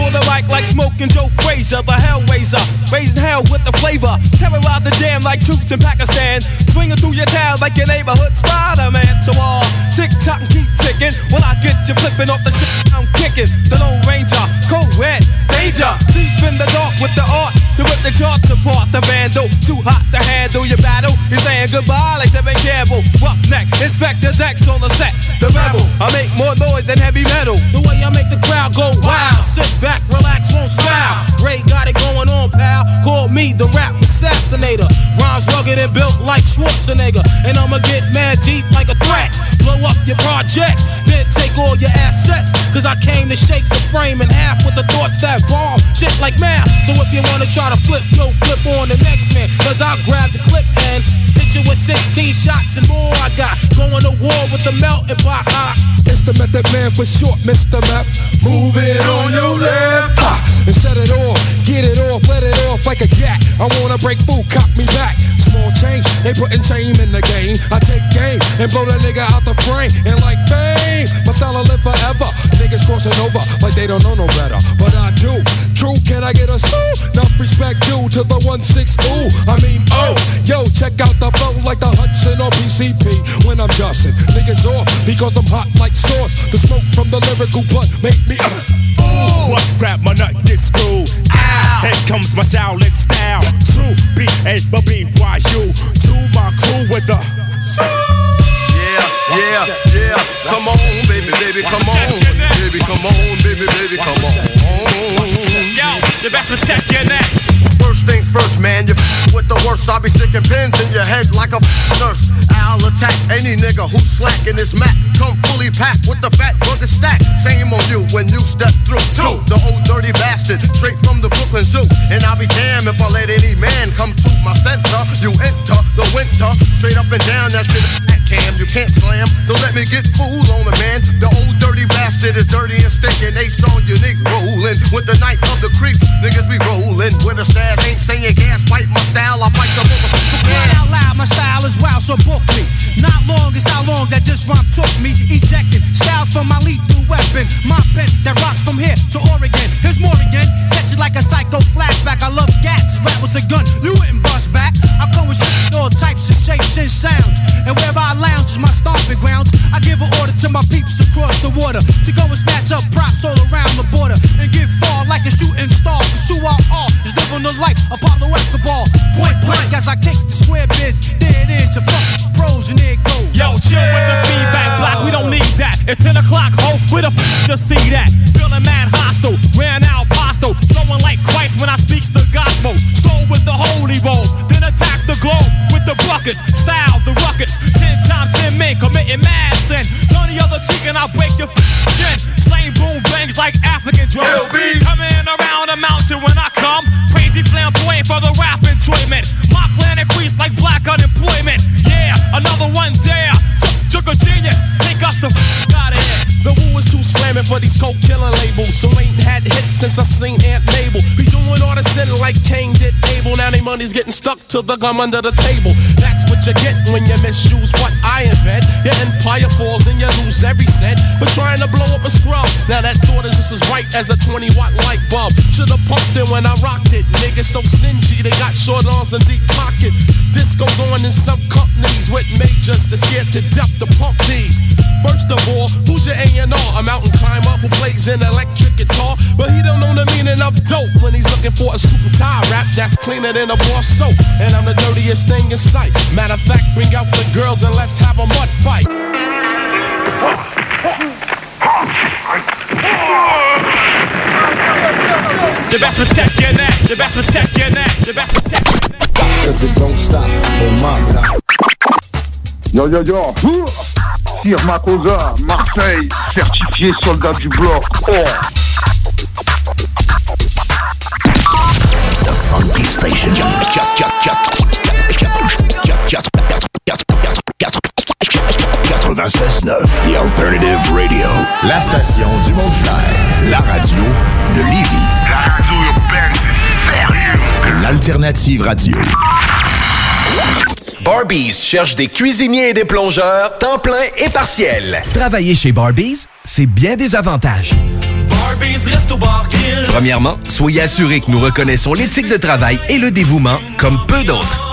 on the mic like smoking Joe Frazier, the Hellraiser. Raising hell with the flavor. Terrorize the jam like troops in Pakistan. Swinging through your town like your neighborhood Spider-Man. So all tick tock and keep ticking. When I get you flipping off the shit I'm kicking. The Lone Ranger, cold red, danger. Deep in the dark with the art to rip the charts apart. The vandal, too hot to handle your battle. You're saying goodbye like Tevin Campbell. Roughneck, Inspector Dex on the set. The rebel, I make more noise than heavy metal. The way I make the crowd go wild. Back, relax, won't smile. Ray got it going on, pal. Call me the rap assassinator. Rhymes rugged and built like Schwarzenegger. And I'ma get mad deep like a threat. Blow up your project, then take all your assets. Cause I came to shake the frame in half with the thoughts that bomb. Shit like math. So if you wanna try to flip, yo, flip on the next man. Cause I'll grab the clip and hit you with 16 shots and more. I got going to war with the melting pot. It's the Method Man for short, Mr. Map. Move it on your left. Ah, and set it off, get it off, let it off like a gat. I wanna break food, cop me back. Small change, they putting shame in the game. I take game and blow the nigga out the frame. And like fame, my style will live forever. Niggas crossing over like they don't know no better. But I do. True, can I get a soul? Enough respect due to the 1 6 ooh. I mean, oh, yo, check out the flow like the Hudson or PCP when I'm dusting. Niggas off because I'm hot like sauce. The smoke from the lyrical blunt make me. Ooh, what grab my nut, get screwed. Ow. Here comes my Shaolin style. True B A B B Y U. To my crew with the. Yeah, yeah, yeah. Come on, baby, baby, come on. Baby, come on, baby, baby, come on. Yo, you best protect your neck. First things first, man. You f- with the worst. I'll be sticking pins in your head like a f- nurse. I'll attack any nigga who's slacking this mat. Come fully packed with the fat rugged stack. Shame on you when you step through. Two, the old dirty bastard, straight from the Brooklyn Zoo. And I'll be damned if I let any man come to my center. You enter the winter, straight up and down. That shit that cam. You can't slam. Don't let me get fooled on it, man. The old dirty bastard is dirty and stinking. They saw unique rolling with the night of the creeps. Niggas be rolling with a stash. Ain't saying gas, bite my style. I bite your motherfucker. Crying out loud, my style is wild, so book me. Not long is how long that this rhyme took me. Ejected styles from my lethal weapon. My pen that rocks from here to Oregon. Here's more again. Catch it like a psycho flashback. I love gats. Rap was a gun. You wouldn't bust back. I come with shit, all types of shapes and sounds. And wherever I lounge is my stomping grounds. I give an order to my peeps across the water to go and snatch up kick the square biz. There it is, your fucking pros and there it goes. Yo, chill with the feedback block, we don't need that. It's 10 o'clock, ho, where the f to see that? Now getting stuck to the gum under the table. That's what you get when you misuse what I invent. Your empire falls and you lose every cent. But trying to blow up a scrub. Now that just as bright as a 20 watt light bulb. Should've pumped it when I rocked it. Niggas so stingy, they got short arms and deep pockets. This goes on in some companies with majors that scared to death to pump these. First of all, who's your A&R? A mountain climber who plays an electric guitar, but he don't know the meaning of dope when he's looking for a and tie rap that's cleaner than a bar soap. And I'm the dirtiest thing in sight. Matter of fact, bring out the girls and let's have a mud fight. You best protect your neck, you best protect your neck, you best protect your neck. Cause it don't stop on my block. Yo yo yo Sir Makosa, Marseille, certifié soldat du bloc. Oh The Funky Station. 96.9 The Alternative Radio. La station du monde clair. La radio de Lévis. La radio urbaine, c'est sérieux. L'Alternative Radio. Barbies cherche des cuisiniers et des plongeurs, temps plein et partiel. Travailler chez Barbies, c'est bien des avantages. Premièrement, soyez assurés que nous reconnaissons l'éthique de travail et le dévouement comme peu d'autres.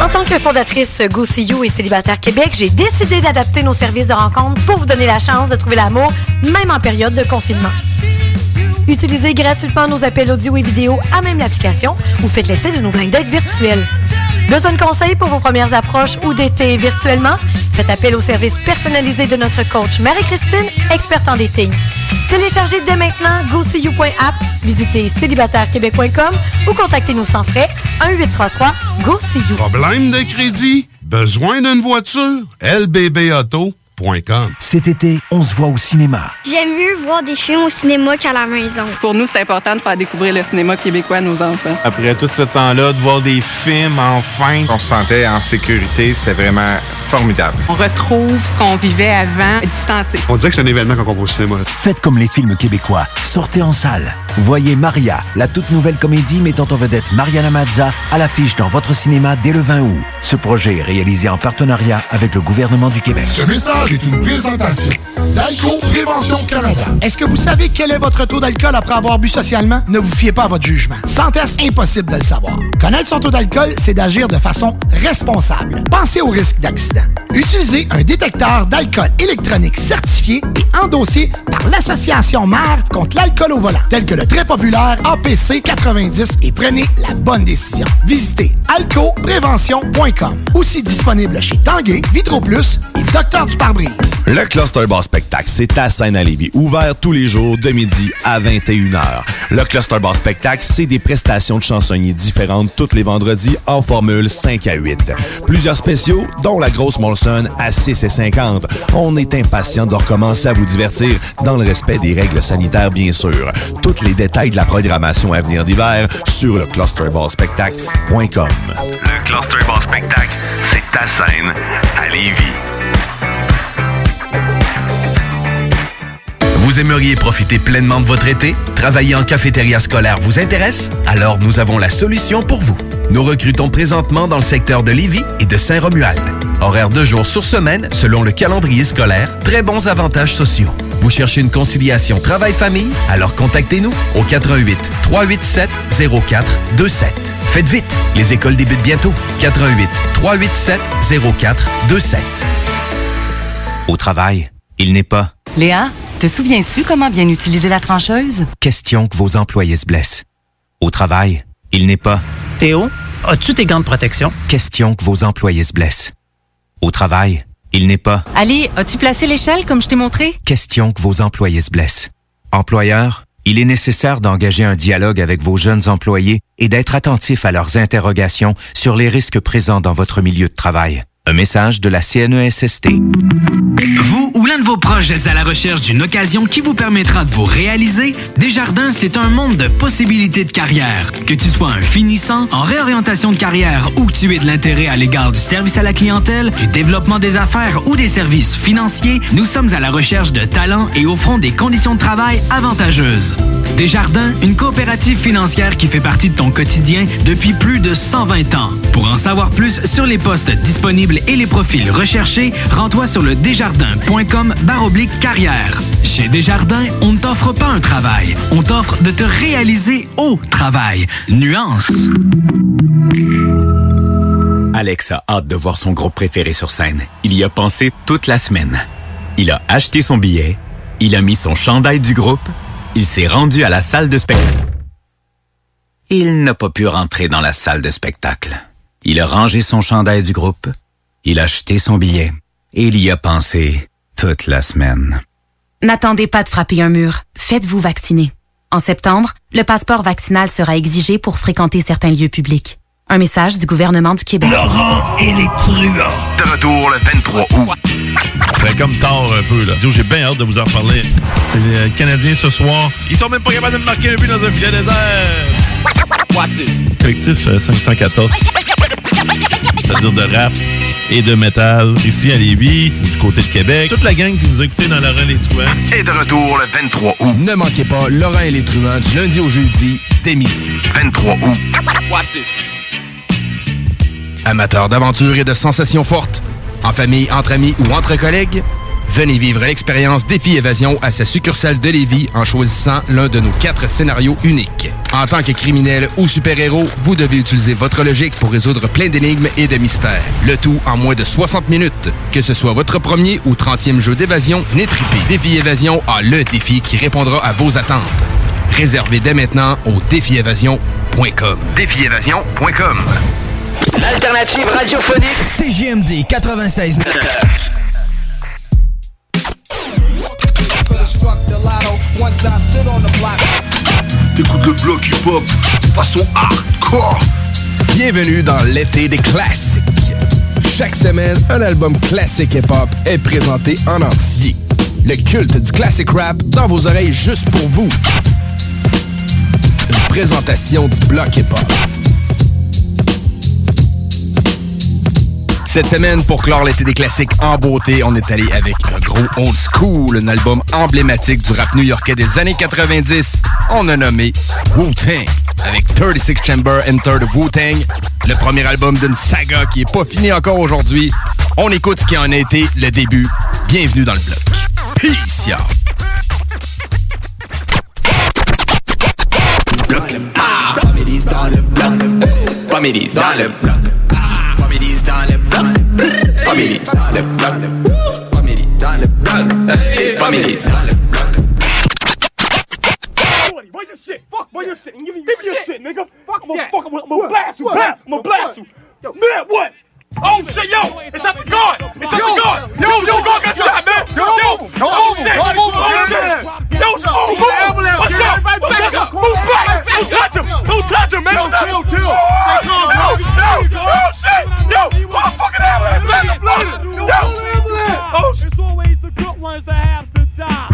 En tant que fondatrice Go et Célibataire Québec, j'ai décidé d'adapter nos services de rencontre pour vous donner la chance de trouver l'amour, même en période de confinement. Utilisez gratuitement nos appels audio et vidéo à même l'application ou faites l'essai de nos blind dates virtuels. Besoin de conseils pour vos premières approches ou d'été virtuellement? Faites appel au service personnalisé de notre coach Marie-Christine, experte en dating. Téléchargez dès maintenant GoSeeYou.app, visitez célibatairequebec.com ou contactez-nous sans frais 1-833-GO-SEE-YOU. Problème de crédit? Besoin d'une voiture? Cet été, on se voit au cinéma. J'aime mieux voir des films au cinéma qu'à la maison. Pour nous, c'est important de faire découvrir le cinéma québécois à nos enfants. Après tout ce temps-là, de voir des films, enfin, on se sentait en sécurité, c'est vraiment formidable. On retrouve ce qu'on vivait avant, distancé. On dirait que c'est un événement quand on va au cinéma. Faites comme les films québécois. Sortez en salle. Voyez Maria, la toute nouvelle comédie mettant en vedette Mariana Mazza à l'affiche dans votre cinéma dès le 20 août. Ce projet est réalisé en partenariat avec le gouvernement du Québec. Ce message est une présentation d'Alco Prévention Canada. Est-ce que vous savez quel est votre taux d'alcool après avoir bu socialement? Ne vous fiez pas à votre jugement. Sans test, impossible de le savoir. Connaître son taux d'alcool, c'est d'agir de façon responsable. Pensez au risque d'accident. Utilisez un détecteur d'alcool électronique certifié et endossé par l'Association mère contre l'alcool au volant, tel que le très populaire APC 90 et prenez la bonne décision. Visitez alcoprévention.com. Aussi disponible chez Tanguay, Vitro Plus et Docteur du pare-brise. Le Cluster Bar Spectacle, c'est à Lévis, ouvert tous les jours de midi à 21h. Le Cluster Bar Spectacle, c'est des prestations de chansonniers différentes tous les vendredis en formule 5 à 8. Plusieurs spéciaux, dont la grosse Molson à 6 et 50. On est impatient de recommencer à vous divertir dans le respect des règles sanitaires, bien sûr. Tous les détails de la programmation à venir d'hiver sur le clusterbarspectacle.com. Le Cluster Bar Spectacle, c'est ta scène à Lévis. Vous aimeriez profiter pleinement de votre été? Travailler en cafétéria scolaire vous intéresse? Alors nous avons la solution pour vous. Nous recrutons présentement dans le secteur de Lévis et de Saint-Romuald. Horaire deux jours sur semaine selon le calendrier scolaire. Très bons avantages sociaux. Vous cherchez une conciliation travail-famille? Alors contactez-nous au 88 387 0427. Faites vite, les écoles débutent bientôt. 88 387 0427. Au travail, il n'est pas Léa, te souviens-tu comment bien utiliser la trancheuse? question que vos employés se blessent. Au travail, il n'est pas Théo, as-tu tes gants de protection? question que vos employés se blessent. Au travail, il n'est pas Ali, as-tu placé l'échelle comme je t'ai montré? question que vos employés se blessent. Employeur, il est nécessaire d'engager un dialogue avec vos jeunes employés et d'être attentif à leurs interrogations sur les risques présents dans votre milieu de travail. Un message de la CNESST. Vous ou l'un de vos proches êtes à la recherche d'une occasion qui vous permettra de vous réaliser? Desjardins, c'est un monde de possibilités de carrière. Que tu sois un finissant, en réorientation de carrière ou que tu aies de l'intérêt à l'égard du service à la clientèle, du développement des affaires ou des services financiers, nous sommes à la recherche de talents et offrons des conditions de travail avantageuses. Desjardins, une coopérative financière qui fait partie de ton quotidien depuis plus de 120 ans. Pour en savoir plus sur les postes disponibles et les profils recherchés, rends-toi sur le desjardins.com baroblique carrière. Chez Desjardins, on ne t'offre pas un travail, on t'offre de te réaliser au travail. Nuance. Alex a hâte de voir son groupe préféré sur scène. Il y a pensé toute la semaine. Il a acheté son billet, Il a mis son chandail du groupe, il s'est rendu à la salle de spectacle. Il n'a pas pu rentrer dans la salle de spectacle. Il a rangé son chandail du groupe, il a acheté son billet et il y a pensé toute la semaine. N'attendez pas de frapper un mur. Faites-vous vacciner. En septembre, le passeport vaccinal sera exigé pour fréquenter certains lieux publics. Un message du gouvernement du Québec. Laurent et les truands. De retour le 23 août. C'est comme tard un peu, là. J'ai bien hâte de vous en parler. C'est les Canadiens ce soir. Ils sont même pas capables de me marquer un but dans un filet désert. Watch this. Collectif euh, 514. C'est-à-dire de rap et de métal ici à Lévis, du côté de Québec. Toute la gang qui nous a écoutés dans Laurent et les Truands. Et de retour le 23 août. Ne manquez pas Laurent et les truands du lundi au jeudi dès midi. 23 août. Watch this. Amateurs d'aventure et de sensations fortes, en famille, entre amis ou entre collègues, venez vivre l'expérience Défi Évasion à sa succursale de Lévis en choisissant l'un de nos quatre scénarios uniques. En tant que criminel ou super-héros, vous devez utiliser votre logique pour résoudre plein d'énigmes et de mystères. Le tout en moins de 60 minutes. Que ce soit votre premier ou 30e jeu d'évasion, triper. Défi Évasion a le défi qui répondra à vos attentes. Réservez dès maintenant au défiévasion.com. Défiévasion.com. L'alternative radiophonique CGMD 96. Le bloc hip-hop façon hardcore. Bienvenue dans l'été des classiques. Chaque semaine, un album classique hip-hop est présenté en entier. Le culte du classic rap dans vos oreilles juste pour vous. Une présentation du bloc hip-hop. Cette semaine, pour clore l'été des classiques en beauté, on est allé avec un gros old school, un album emblématique du rap new-yorkais des années 90. On a nommé Wu-Tang, avec 36 Chamber Enter the Wu-Tang, le premier album d'une saga qui est pas fini encore aujourd'hui. On écoute ce qui en a été le début. Bienvenue dans le bloc. Peace, y'all. Bloc. Families dans le. Families dans le bloc. Families dans le bloc. Families dans le bloc. Where your shit? Fuck, where your shit? Give me, give me your shit, nigga. Fuck, I'm gonna, fuck, I'm gonna, blast you, I'm gonna blast you. Yo, man, what? Oh shit, yo, it's at the guard. It's at the guard. Yo, yo, the guard got shot, man. Yo, yo, oh, oh shit, oh shit. Yo, move, move. What's up? What's up? Move back. Don't touch him. Don't touch him, man. Don't touch him. Chill, chill. Oh, yo, yo, oh shit. Yo, motherfucking ambulance, man. The blood. Yo. Oh shit. It's always the good ones that have to die.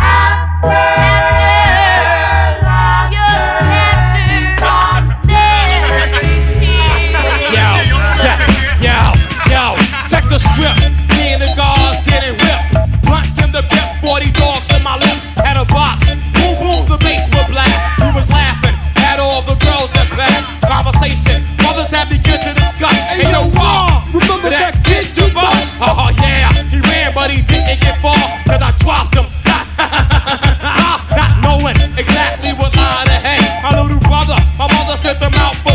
The script. Me and the guards getting ripped. Blunts in the grip, 40 dogs in my lips. Had a box. Boom, boom, the bass would blast. We was laughing at all the girls that passed. Conversation, mothers had begun to discuss. Hey, yo, Raw, remember that kid too much? Oh, yeah, he ran, but he didn't get far. Cause I dropped him. Not knowing exactly what line to hang. My little brother, my mother sent them out for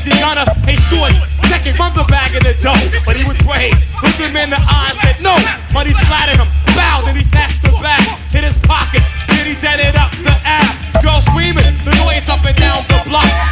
crazy gunner. Hey, shorty, it from the bag of the dough. But he was brave, looked him in the eye and said no. Money splattered him, bowed, and he snatched the bag. Hit his pockets, then he jetted up the ass. Girl screaming, the noise up and down the block.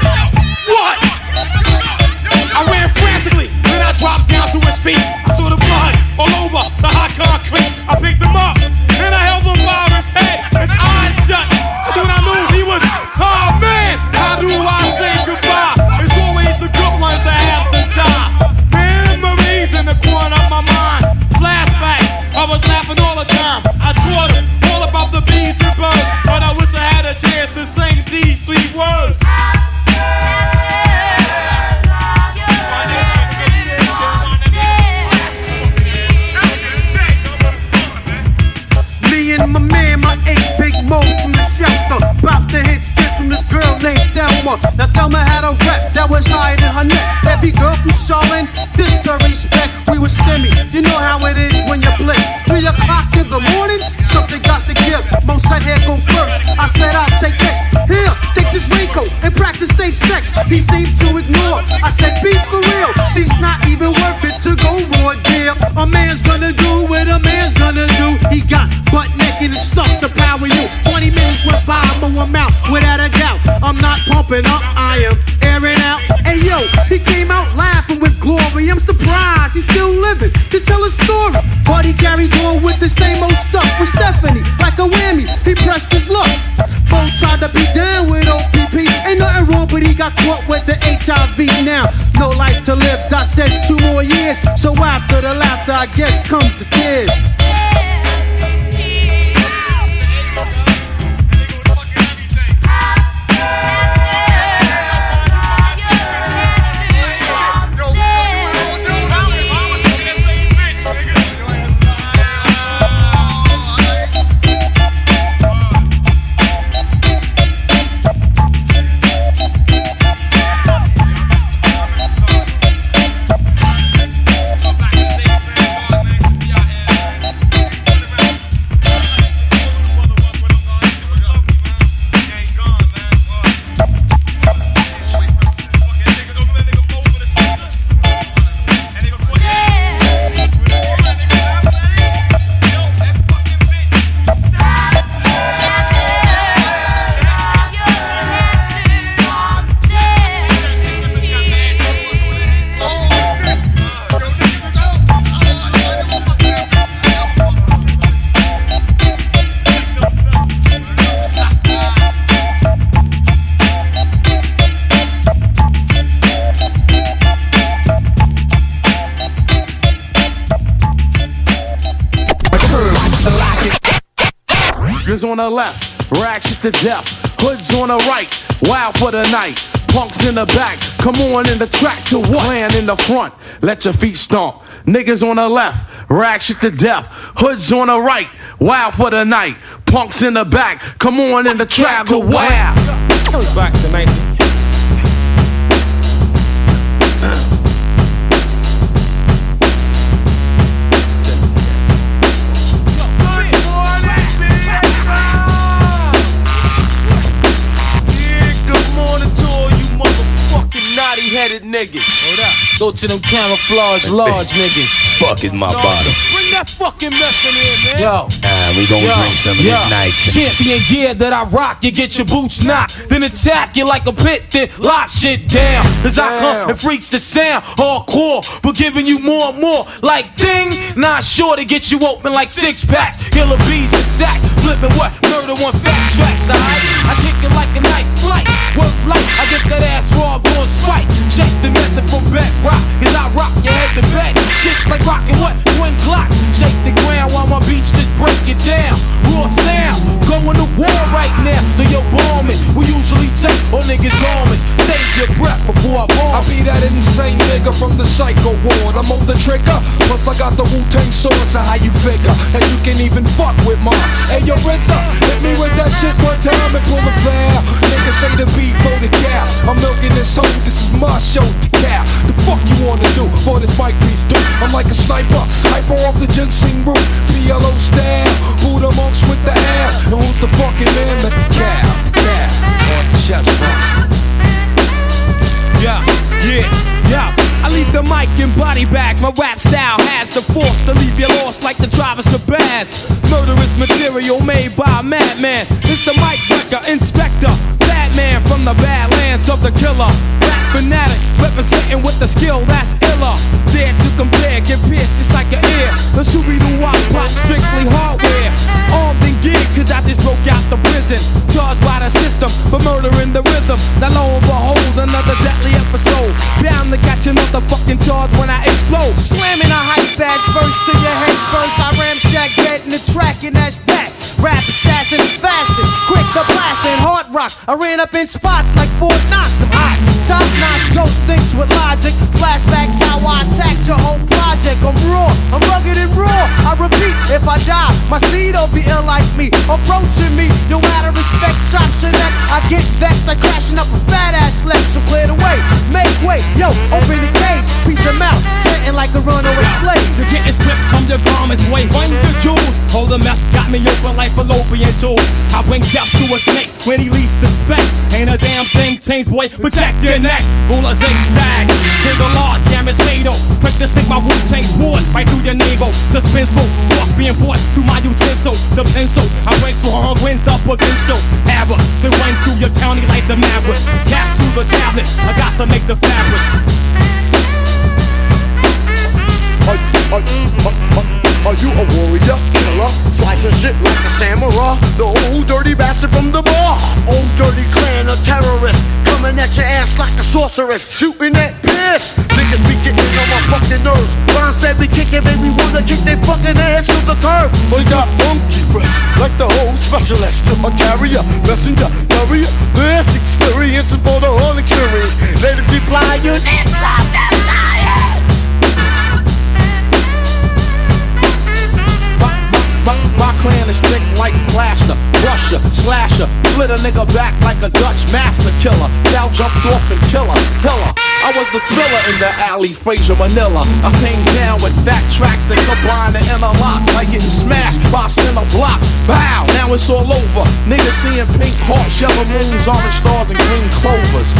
Left, racks to death. Hoods on the right, wild for the night. Punks in the back, come on in the track to what? Clan in the front, let your feet stomp. Niggas on the left, racks to death. Hoods on the right, wild for the night. Punks in the back, come on in the track to what? Goes back niggas. Hold up. Go to them camouflage large niggas. Bucket my No, bottom. Bring that fucking meth in here, man. Yo. Ah, we gonna drink some of this night. Champion gear that I rock, you get your boots knocked. Then attack you like a pit, then lock shit down. As I come and freaks the sound, hardcore, but giving you more and more. Like ding, not sure to get you open like six packs. Killer bees attack, flipping what? Murder one fat tracks, alright? I kick it like a night flight. Work light, I get that ass raw, going spike. Check the method from back rock, cause I rock your head to back. Just like rocking what? Twin clocks. Shake the ground while my beats just break it down. Raw sound, going to war right now. So you're bombing. We usually take all niggas' garments. Your breath before I bomb. I be that insane nigga from the psycho ward. I'm on the trigger, plus I got the Wu Tang sword. So how you figure that you can even fuck with mine? Hey yo, RZA, hit me with that shit one time and pull the bell. Niggas say the beat for the. I'm milking this hoe. This is my show to cow. The fuck you wanna do? For this mic piece, do? I'm like a sniper, hyper off the ginseng root. PLO style, Buddha monks with the ass. And who's the fucking man the cow? The cow on the chest. Yeah, yeah, yeah. I leave the mic in body bags. My rap style has the force to leave you lost like the Travis of Bass. Murderous material made by a madman. It's the mic wrecker, inspector, Batman from the badlands of the killer. Rap fanatic, representing with the skill that's iller. Dare to compare, get pierced just like an ear. The Scooby Doo Wop Pop, strictly hardware. Armed and geared, cause I just broke out the prison. Charged by the system for murdering the rhythm. Now lo and behold, another deadly episode. Bound to catch another fucking charge when I explode. Slamming a hype ass verse to your head first. I ramshack dead the track, and that's that. Rap assassin, fasting, quick to blasting, hard rock. I ran up in spots like Fort Knox. I'm hot, top notch, ghost thinks with logic. Flashbacks how I attacked your whole project. I'm raw, I'm rugged and raw. I repeat, if I die, my seed'll be ill like me. Approaching me, no matter respect, chops your neck. I get vexed like crashing up a fat ass leg. So clear the way, make way, yo, open the cage, piece of mouth, chanting like a runaway slave. You're getting stripped from your garments, boy, run your jewels. Hold the meth got me open like fallopian tube. I bring death to a snake when he least expect. Ain't a damn thing changed, boy. Protect your Rule a zigzag. Trigger large, jam is fatal. Quick to stick my Wu Tang sword right through your navel. Suspenseful, lost being bought through my utensil. The pencil, I break strong winds up against you. Have then run through your county like the maverick. Capsule the tablets, I got to make the fabrics. Are are, are you a warrior, killer, slicing shit like a samurai? The old dirty bastard from the bar. Old dirty clan of terrorists coming at your ass like a sorceress, shooting that piss. Niggas be getting on my fucking nerves. Ron said we kick it, baby, wanna kick their fucking ass to the curb. We got monkey breath, like the whole specialist. A carrier, messenger, carrier. This experience is for the whole experience. Let it be fly, you need My clan is thick like plaster, brusher, slasher, split a nigga back like a Dutch master killer. Now jumped off and killer, killer. I was the thriller in the alley, Frazier Manila. I came down with fat tracks that combine and interlock, like getting smashed by a center block. Bow, now it's all over. Niggas seeing pink hearts, yellow moons, orange stars, and green clovers.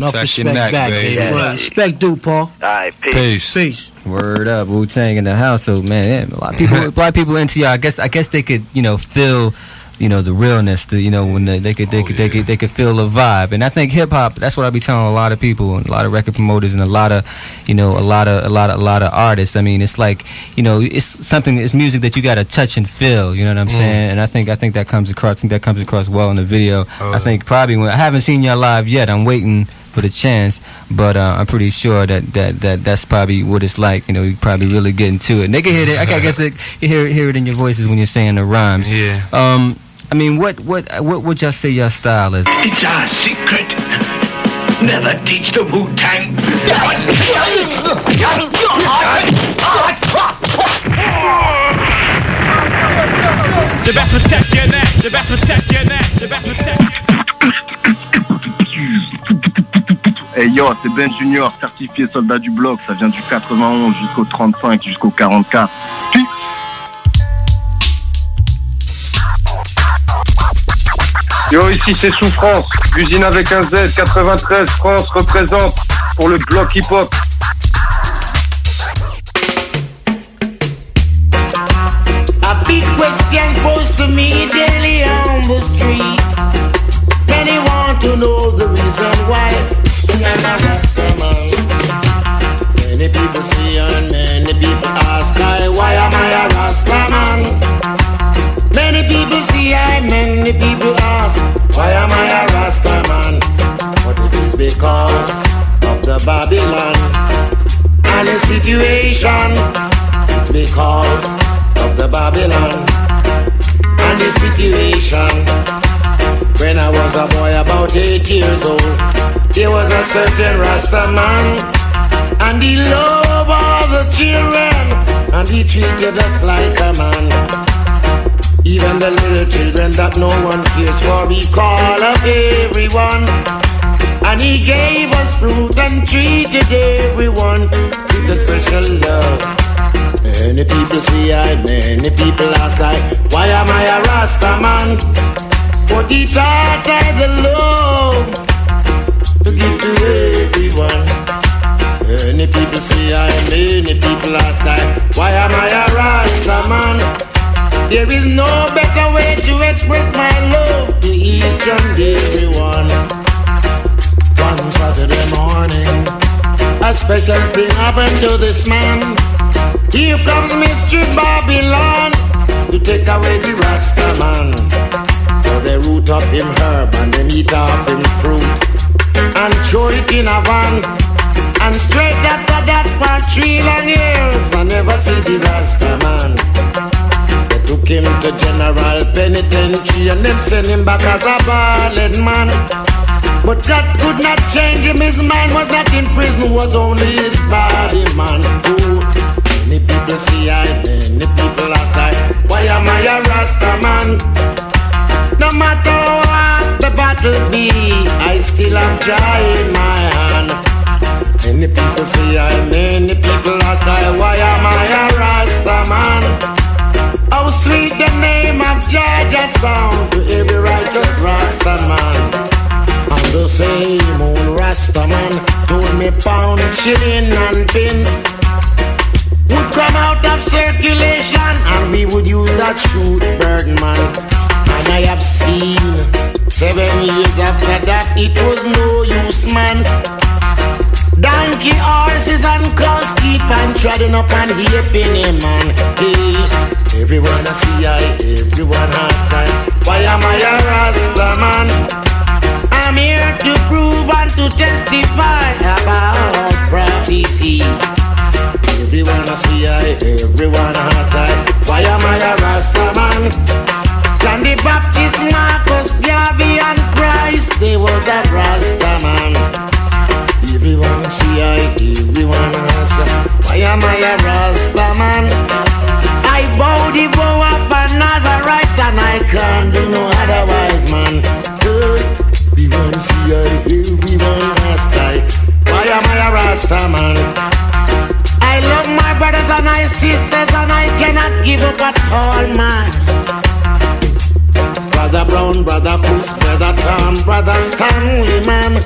Enough Protect your respect neck, back, baby. baby. Yeah. Respect due, Paul. All right, peace. Peace. Word up, Wu Tang in the house. household, man. Yeah, a lot of people, a lot of people into y'all. I guess, I guess they could, you know, feel, you know, the realness. The, you know, when they, they could, they could, they could, they could feel the vibe. And I think hip hop. That's what I be telling a lot of people, and a lot of record promoters, and a lot of, you know, a lot of, a lot of, a lot of artists. I mean, it's like, you know, it's something. It's music that you got to touch and feel. You know what I'm Mm. saying? And I think, I think that comes across. I think that comes across well in the video. Oh. I think probably when I haven't seen y'all live yet. I'm waiting for the chance, but uh, I'm pretty sure that, that, that that's probably what it's like. You know, you probably really get into it. And they can hear it. I I guess they, you hear hear it in your voices when you're saying the rhymes. Yeah. Um, I mean, what what what would y'all say your style is? It's our secret. Never teach the Wu Tang. The best protect your neck. The best protect your neck. The best protect Hey yo, c'est Ben Junior, certifié soldat du bloc. Ça vient du 91 jusqu'au 35, jusqu'au 44. Peace. Yo, ici c'est Souffrance, l'usine avec un Z, 93, France représente pour le bloc hip-hop. Babylon and the situation. It's because of the Babylon and the situation. When I was a boy about eight years old, there was a certain Rasta man, and he loved all the children, and he treated us like a man. Even the little children that no one cares for, we call up everyone. And he gave us fruit and treated everyone with a special love. Many people say I, many people ask I, why am I a Rasta man? But he taught I the love to give to everyone. Many people say I, many people ask I, why am I a Rasta man? There is no better way to express my love to each and everyone. One Saturday morning. A special thing happened to this man. Here comes Mystery Babylon to take away the Rasta man. So they root up him herb and they eat off him fruit and throw it in a van. And straight after that for three long years, I never see the Rasta man. They took him to General Penitentiary and them sent him back as a ballad man. But God could not change him, his mind was not in prison, was only his body, man. Ooh. Many people see I, many people ask I, why am I a Rasta man? No matter what the battle be, I still am trying my hand. Many people see I, many people ask I, why am I a Rasta man? How sweet the name of Jah Jah sound to every righteous Rasta man. The same old Rasta man told me pound, shilling and pins would come out of circulation and we would use that shoot bird man. And I have seen seven years after that it was no use man. Donkey horses and cows keep on treading up and heaping him man. Hey, everyone I see I, everyone has time. why am I a Rasta man? I'm here to prove and to testify about prophecy. Everyone I see I, everyone I. Why am I a Rasta man? John the Baptist, Marcus, Garvey, and Christ, they was a Rasta man. Everyone see I, everyone I. Why am I a Rasta man? I bow the bow of a Nazarite and I can't do no otherwise, man. Everyone see I, everyone ask I. Why am I a Rasta man? I love my brothers and my sisters and I cannot give up at all, man. Brother Brown, Brother Puss, Brother Tom, Brother Stanley, man.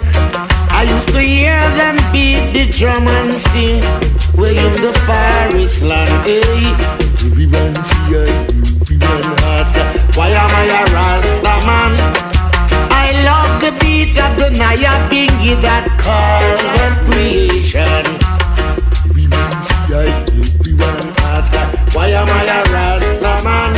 I used to hear them beat the drum and sing way in the forest land. Eh? Hey, everyone see I, everyone ask why am I a Rasta man? I love the beat of the Naya Bingy that calls on creation. Everyone ask why am I a Rasta man?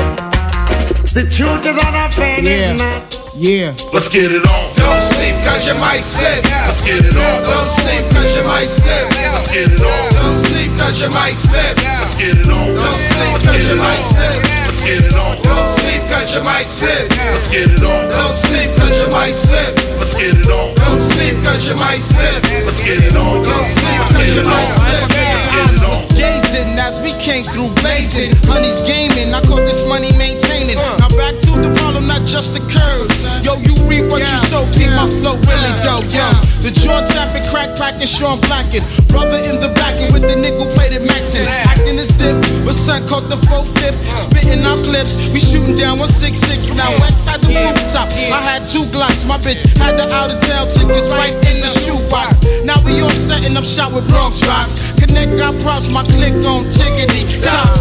The truth is unoffending, Yeah. man. Yeah. Let's get it on. Don't sleep cause you might slip. Let's get it on. Don't sleep cause you might slip. Let's get it on. Don't sleep cause you might slip. Let's get it on. Don't sleep cause you might slip. Let's get it on. Don't sleep cause you might slip. Let's get it on. Don't sleep cause you might slip. Let's get it on. Don't sleep cause you might slip. Let's get it on. Don't sleep cause you might get it on. gazing as we came through blazing. Honey's gaming, I caught this money maintaining. Now back to the problem, not just the my flow really dope. Yo, the jaw tapping, crack cracking, Sean Blacking. Brother in the back and with the nickel plated Maxin. Acting as if, but son caught the 4 fifth. Spitting out clips, we shooting down 166. Now outside the rooftop, I had two glocks. My bitch had the out of town tickets right in the shoebox. Now we all setting up shop with Bronx drops. Connect got props, my click on tickety top.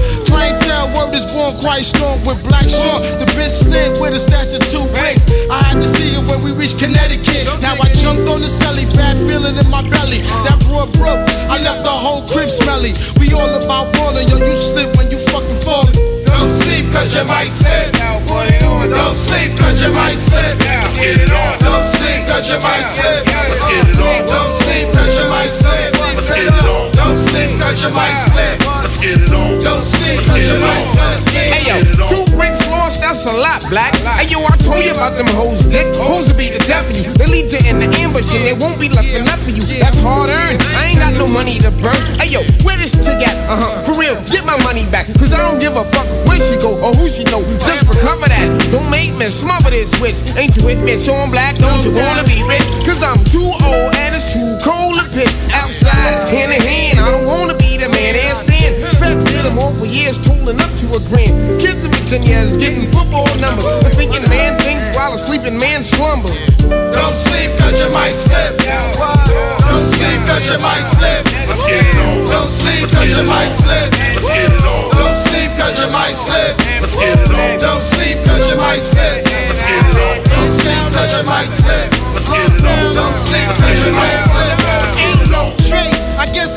Clientele word is born quite strong with black Sean. The bitch slid with a stash of two bricks. I had to see it when we reached Connecticut. Now I jumped on the celly, bad feeling in my belly. That broad broke, I left the whole crib smelly. We all about balling, yo, you slip when you fucking falling. Don't sleep cause you might slip. Don't sleep cause you might slip. Let's get it on. Don't sleep cause you might slip. Let's get it on. Don't sleep cause you might slip. Let's get it on. Don't sleep cause you might slip. Let's get it on. Don't Hey yo, two bricks lost, that's a lot, black. Hey yo, I told you about them hoes, dick. Hoes will be the death of you. They lead you in the ambush and there won't be left enough for you. That's hard earned. I ain't got no money to burn. Hey yo, where this chick at? Uh huh. For real, get my money back. Cause I don't give a fuck where she go or who she know. Just recover that. Don't make me smother this switch. Ain't you with me? Showing black, don't you wanna be rich? Cause I'm too old and it's too cold to pitch outside. Hand in hand, I don't wanna be the man and stand. Feds hit them all for years, tolling up to a grand. Kids of 10 years getting football numbers. And thinking man thinks while a sleeping man slumbers. Don't sleep cause you might slip. Don't sleep cause you might slip. Let's get it on. Don't sleep cause you might slip. Let's get it on. Don't sleep cause you might slip. Let's get it on. Don't sleep cause you might slip. Let's get it on. Don't sleep cause you might slip. Let's get it on. Don't sleep cause you might slip. Ain't no trace. I guess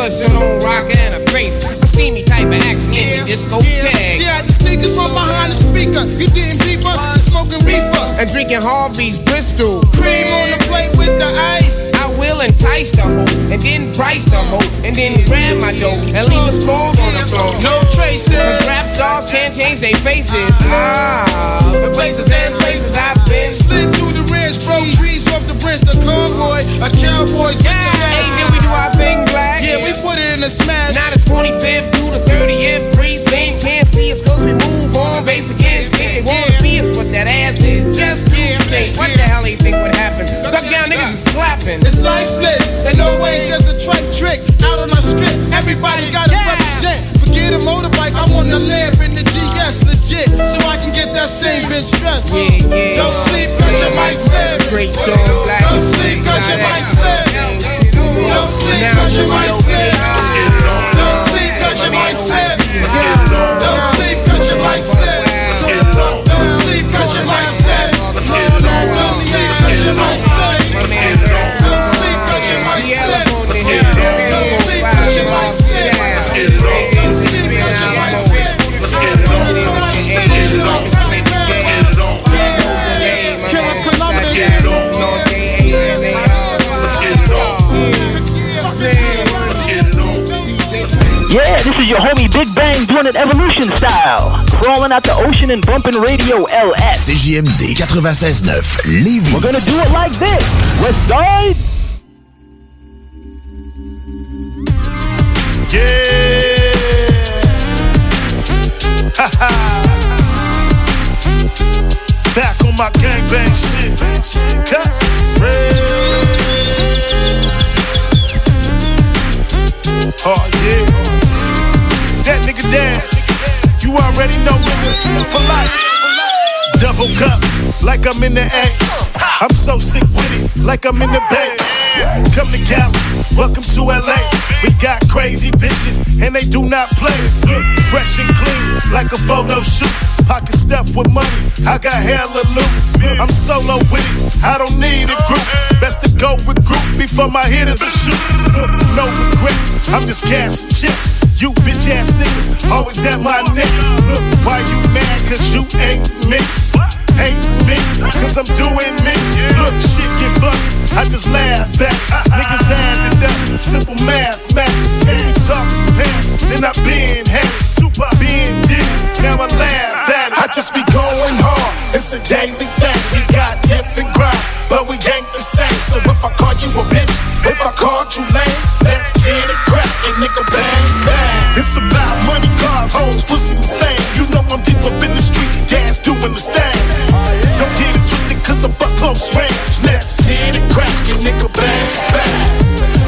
good, so don't rock in her face. See me type of accent in the disco tag. She had the sneakers from behind the speaker. You didn't peep her, she smoking reefer. And drinking Harvey's Bristol. Cream on the plate with the ice. I will entice the hoe, and then price the hoe, and then grab my dough, and leave a spoiled on the floor. No traces. Cause rap stars can't change their faces. Ah, the places and places I've been. Slid through the ridge, broke trees off the bridge, the convoy, a cowboy's yeah. Yeah, we put it in a smash. Now the 25th through the 30th, free sing, can't see us cause we move on basic instinct. They wanna be us, but that ass is just too stink. What the hell do you think would happen? Duck down niggas is clapping. It's lifeless, and always there's a tripe trick out on our strip. Everybody gotta represent. Forget a motorbike, I want a lamp in the GS legit, so I can get that same bitch stress. Yeah, yeah. Don't sleep cause you might slip. Great song, black. Don't sleep cause you might slip. Don't sleep cause you might slip. Yeah, this is your homie Big Bang doing it evolution style. Crawling out the ocean and bumping radio LS. CJMD 96.9 Lévis. We're gonna do it like this. West side. Yeah. Ha ha. Back on my gangbang shit. Cut. Oh yeah. That nigga dance. You already know nigga for life. Double cup, like I'm in the A. I'm so sick with it, like I'm in the bay. Come to Cali, welcome to LA. We got crazy bitches, and they do not play. Fresh and clean, like a photo shoot. Pocket stuffed with money, I got hella loot. I'm solo with it, I don't need a group. Best to go with group before my hitters shoot. No regrets, I'm just cashing chips. You bitch ass niggas always at my neck. Look, why you mad? Cause you ain't me. Ain't me, cause I'm doing me. Look, shit get funny. I just laugh at. Niggas add it up. Simple math, math. If we talk past, then I been had. Tupac been did. Now I laugh at it. I just be going hard. It's a daily thing. We got different grinds, but we ain't the same. So if I called you a bitch, if I called you lame, let's get it crackin', nigga, bang, bang. It's about money, cars, hoes, pussy, and fame. You know I'm deep up in the street, dance doing the stand. Close range. Let's get it crackin', nigga, bang, bang.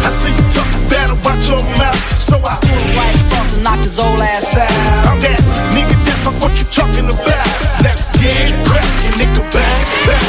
I see you talking better, watch your mouth. So I it right across and knock his old ass out. I'm that nigga, that's like what you talking about. Let's get it crackin', nigga, bang, bang.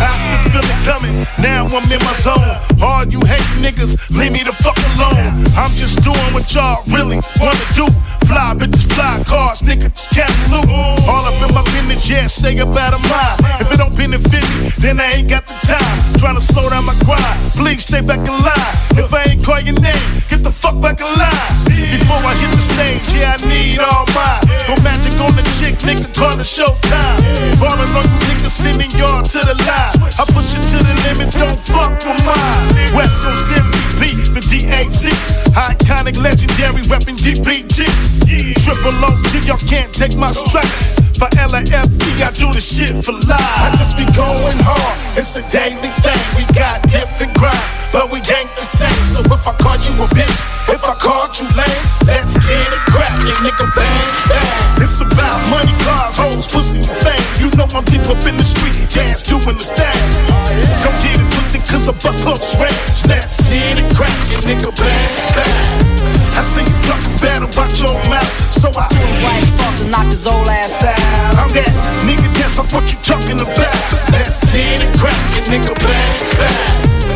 I can feel it coming, now I'm in my zone. All you hate niggas, leave me the fuck alone. I'm just doing what y'all really wanna do. Fly bitches, fly cars, nigga, just can't loot. All up in my business, yeah, stay up out of mind. If it don't benefit me, then I ain't got the time. Trying to slow down my grind, please stay back in line. If I ain't call your name, get the fuck back in line. Before I hit the stage, yeah, I need all mine. Go magic on the chick, nigga, call it showtime. Ballin' on you niggas, sending y'all to the line. I push it to the limit, don't fuck with mine. West Coast MVP, the DAC. Iconic, legendary, reppin' DPG. Triple OG, y'all can't take my stripes. For LAFE, I do the shit for life. I just be going hard, it's a daily thing. We got different grinds, but we ain't the same. So if I called you a bitch, if I called you lame, let's get it crackin', nigga, bang, bang. It's about money, cars, hoes, pussy, and fame. You know I'm deep up in the street, dance doing the stand. Don't get it twisted, cause I bust close range. Get it crackin', nigga, bang, bang. I see you talking better, watch your mouth. So I it right across and knock his old ass out. I'm that nigga, that's like what you talking about. Let's get it crackin', nigga, bang, bang.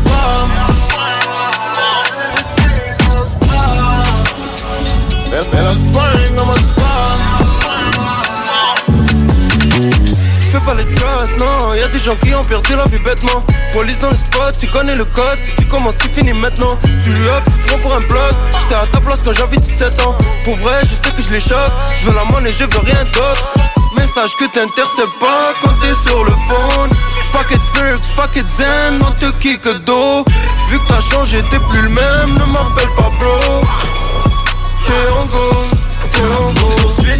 Je fais pas les trust, non, y'a des gens qui ont perdu la vie bêtement. Police dans le spot, tu connais le code. Tu commences, tu finis maintenant. Tu lui up, tu prends pour un bloc. J'étais à ta place quand j'avais 17 ans. Pour vrai, je sais que je les. Je veux la monnaie, je veux rien d'autre. Message que t'interceptes pas quand t'es sur le phone. Paquet de perks, paquet de zen, on te kick dos. Vu que t'as changé, t'es plus le même, ne m'appelle pas bro. T'es en go, t'es en go.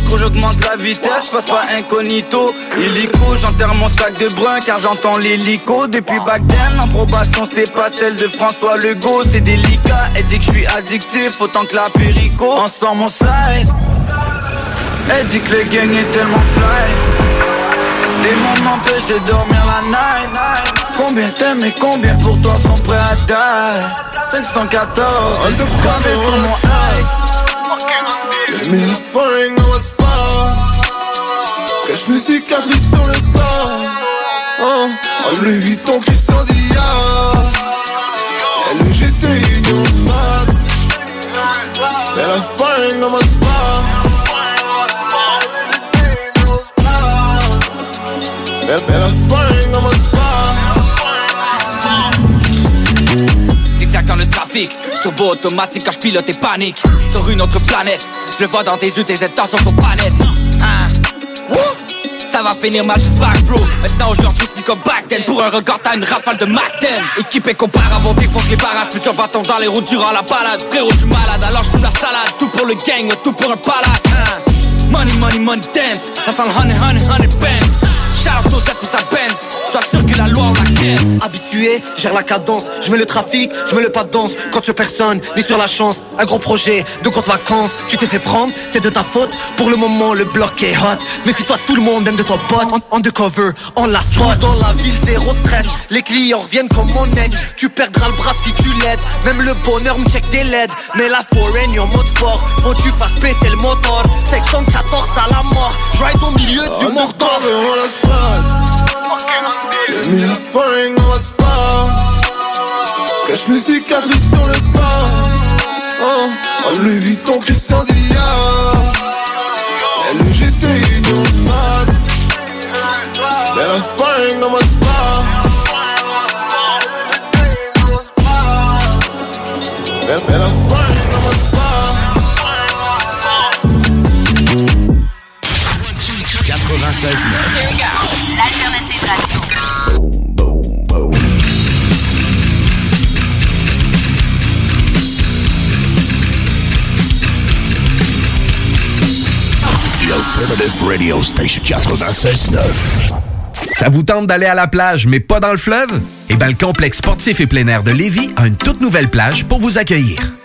Quand j'augmente la vitesse, passe pas incognito. Illico, j'enterre mon sac de brun car j'entends l'hélico. Depuis back then, en probation, c'est pas celle de François Legault. C'est délicat, elle dit que je suis addictif, autant que la périco. Ensemble, mon slide. Elle dit que le gang est tellement fly. Des moments m'empêchent de dormir la night. Combien t'aimes et combien pour toi sont prêts à die? 514, gravé sur mon ice. J'ai mis un flingue au sport. Cache mes cicatrices sur le corps. Hein? Enlève le Vuitton qui s'endilla. Elle GT Union Spot. Mais la flingue dans ma. Mais, la flingue dans ma spot. Zigzag dans le trafic turbo automatique quand je pilote et panique. Sur une autre planète, je le vois dans tes yeux, tes intentions sont pas nettes Hein? Ça va finir je vague bro. Maintenant aujourd'hui c'est comme back then Pour un regard t'as une rafale de Mac 10 Équipé qu'auparavant défonce les barrages. Plusieurs bâtons dans les routes durant la balade. Frérot je suis malade alors je la salade. Tout pour le gang, tout pour un palace. Hein? Money, money, money dance. Ça sent le honey, honey, honey bands Out aux Z pour sa Benz. Sois sûr que la loi on la Habitué, gère la cadence, je mets le trafic, je mets le pas de danse. Quand tu personne, ni sur la chance. Un gros projet, de courtes vacances. Tu t'es fait prendre, c'est de ta faute. Pour le moment le bloc est hot. Méfie-toi tout le monde, même de toi pote En undercover, en la spot. Dans la ville zéro stress. Les clients reviennent comme mon ex Tu perdras le bras si tu l'aides. Même le bonheur me check des LED. Mais la foreign en mode sport. Faut que tu fasses péter le moteur. Section 14 à la mort. Je ride au milieu du Mordor spot J'ai mis la fringue ma spot Cache mes cicatrices sur le corps oh. En Louis Vuitton Christian Dior Elle GTI dans spot Mets la fringue dans ma spot Mets la fringue dans ma spot 96 The Alternative Radio Station 96.9. Ça vous tente d'aller à la plage, mais pas dans le fleuve? Eh bien, le complexe sportif et plein air de Lévis a une toute nouvelle plage pour vous accueillir.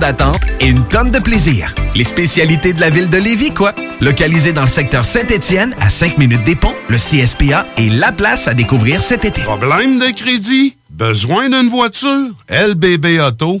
d'attente et une tonne de plaisir. Les spécialités de la ville de Lévis, quoi. Localisé dans le secteur Saint-Étienne, à 5 minutes des ponts, le CSPA est la place à découvrir cet été. Problème de crédit? Besoin d'une voiture? LBBauto.com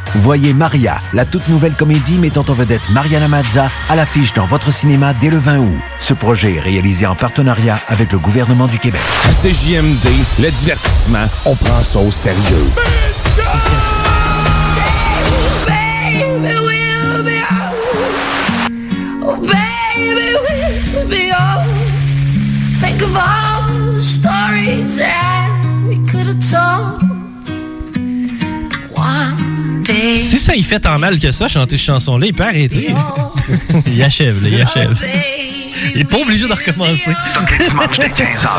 Voyez Maria, la toute nouvelle comédie mettant en vedette Mariana Mazza à l'affiche dans votre cinéma dès le 20 août. Ce projet est réalisé en partenariat avec le gouvernement du Québec. À CJMD, le divertissement, on prend ça au sérieux. Ça y fait tant mal que ça, chanter cette chanson-là, il peut arrêter. il achève, là, il achève. Il est pas obligé de recommencer. dimanche dès 15h,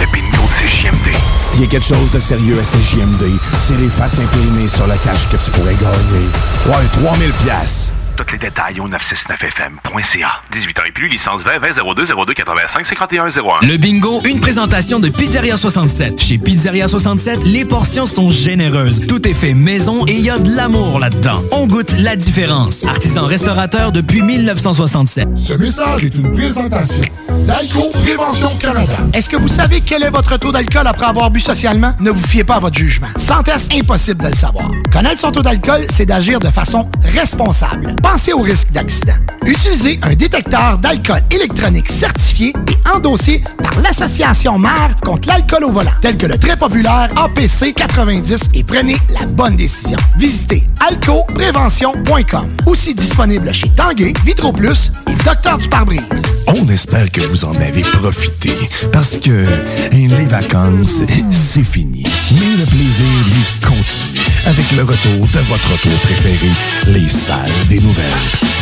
le bingo de CJMD. S'il y a quelque chose de sérieux à CJMD, c'est les faces imprimées sur la cache que tu pourrais gagner. Ouais, 3000 pièces. Tous les détails au 969fm.ca. 18 ans et plus, licence 20 20 02 02 85 51 01. Le bingo, une présentation de Pizzeria 67. Chez Pizzeria 67, les portions sont généreuses. Tout est fait maison et il y a de l'amour là-dedans. On goûte la différence. Artisan restaurateur depuis 1967. Ce message est une présentation d'Alco Prévention Canada. Est-ce que vous savez quel est votre taux d'alcool après avoir bu socialement? Ne vous fiez pas à votre jugement. Sans test, impossible de le savoir. Connaître son taux d'alcool, c'est d'agir de façon responsable. Pensez au risque d'accident. Utilisez un détecteur d'alcool électronique certifié et endossé par l'Association mère contre l'alcool au volant, tel que le très populaire APC 90 et prenez la bonne décision. Visitez alcoprévention.com. Aussi disponible chez Tanguay, Vitro Plus et Docteur du pare-brise. On espère que vous en avez profité parce que les vacances, c'est fini. Mais le plaisir, lui, continue avec le retour de votre retour préféré, les salles des nouvelles.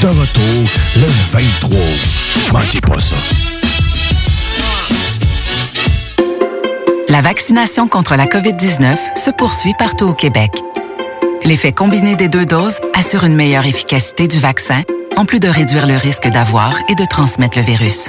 De retour le 23 août. Manquez pas ça. La vaccination contre la COVID-19 se poursuit partout au Québec. L'effet combiné des deux doses assure une meilleure efficacité du vaccin, en plus de réduire le risque d'avoir et de transmettre le virus.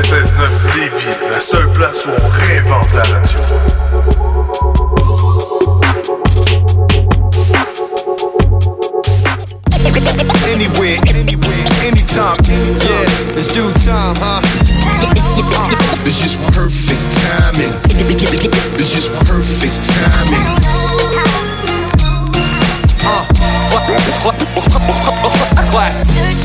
96.9 Lévis, la seule place où on réinvente la radio. Anywhere, anywhere, anytime. Yeah, it's due time, huh? It's just perfect timing. It's just perfect timing.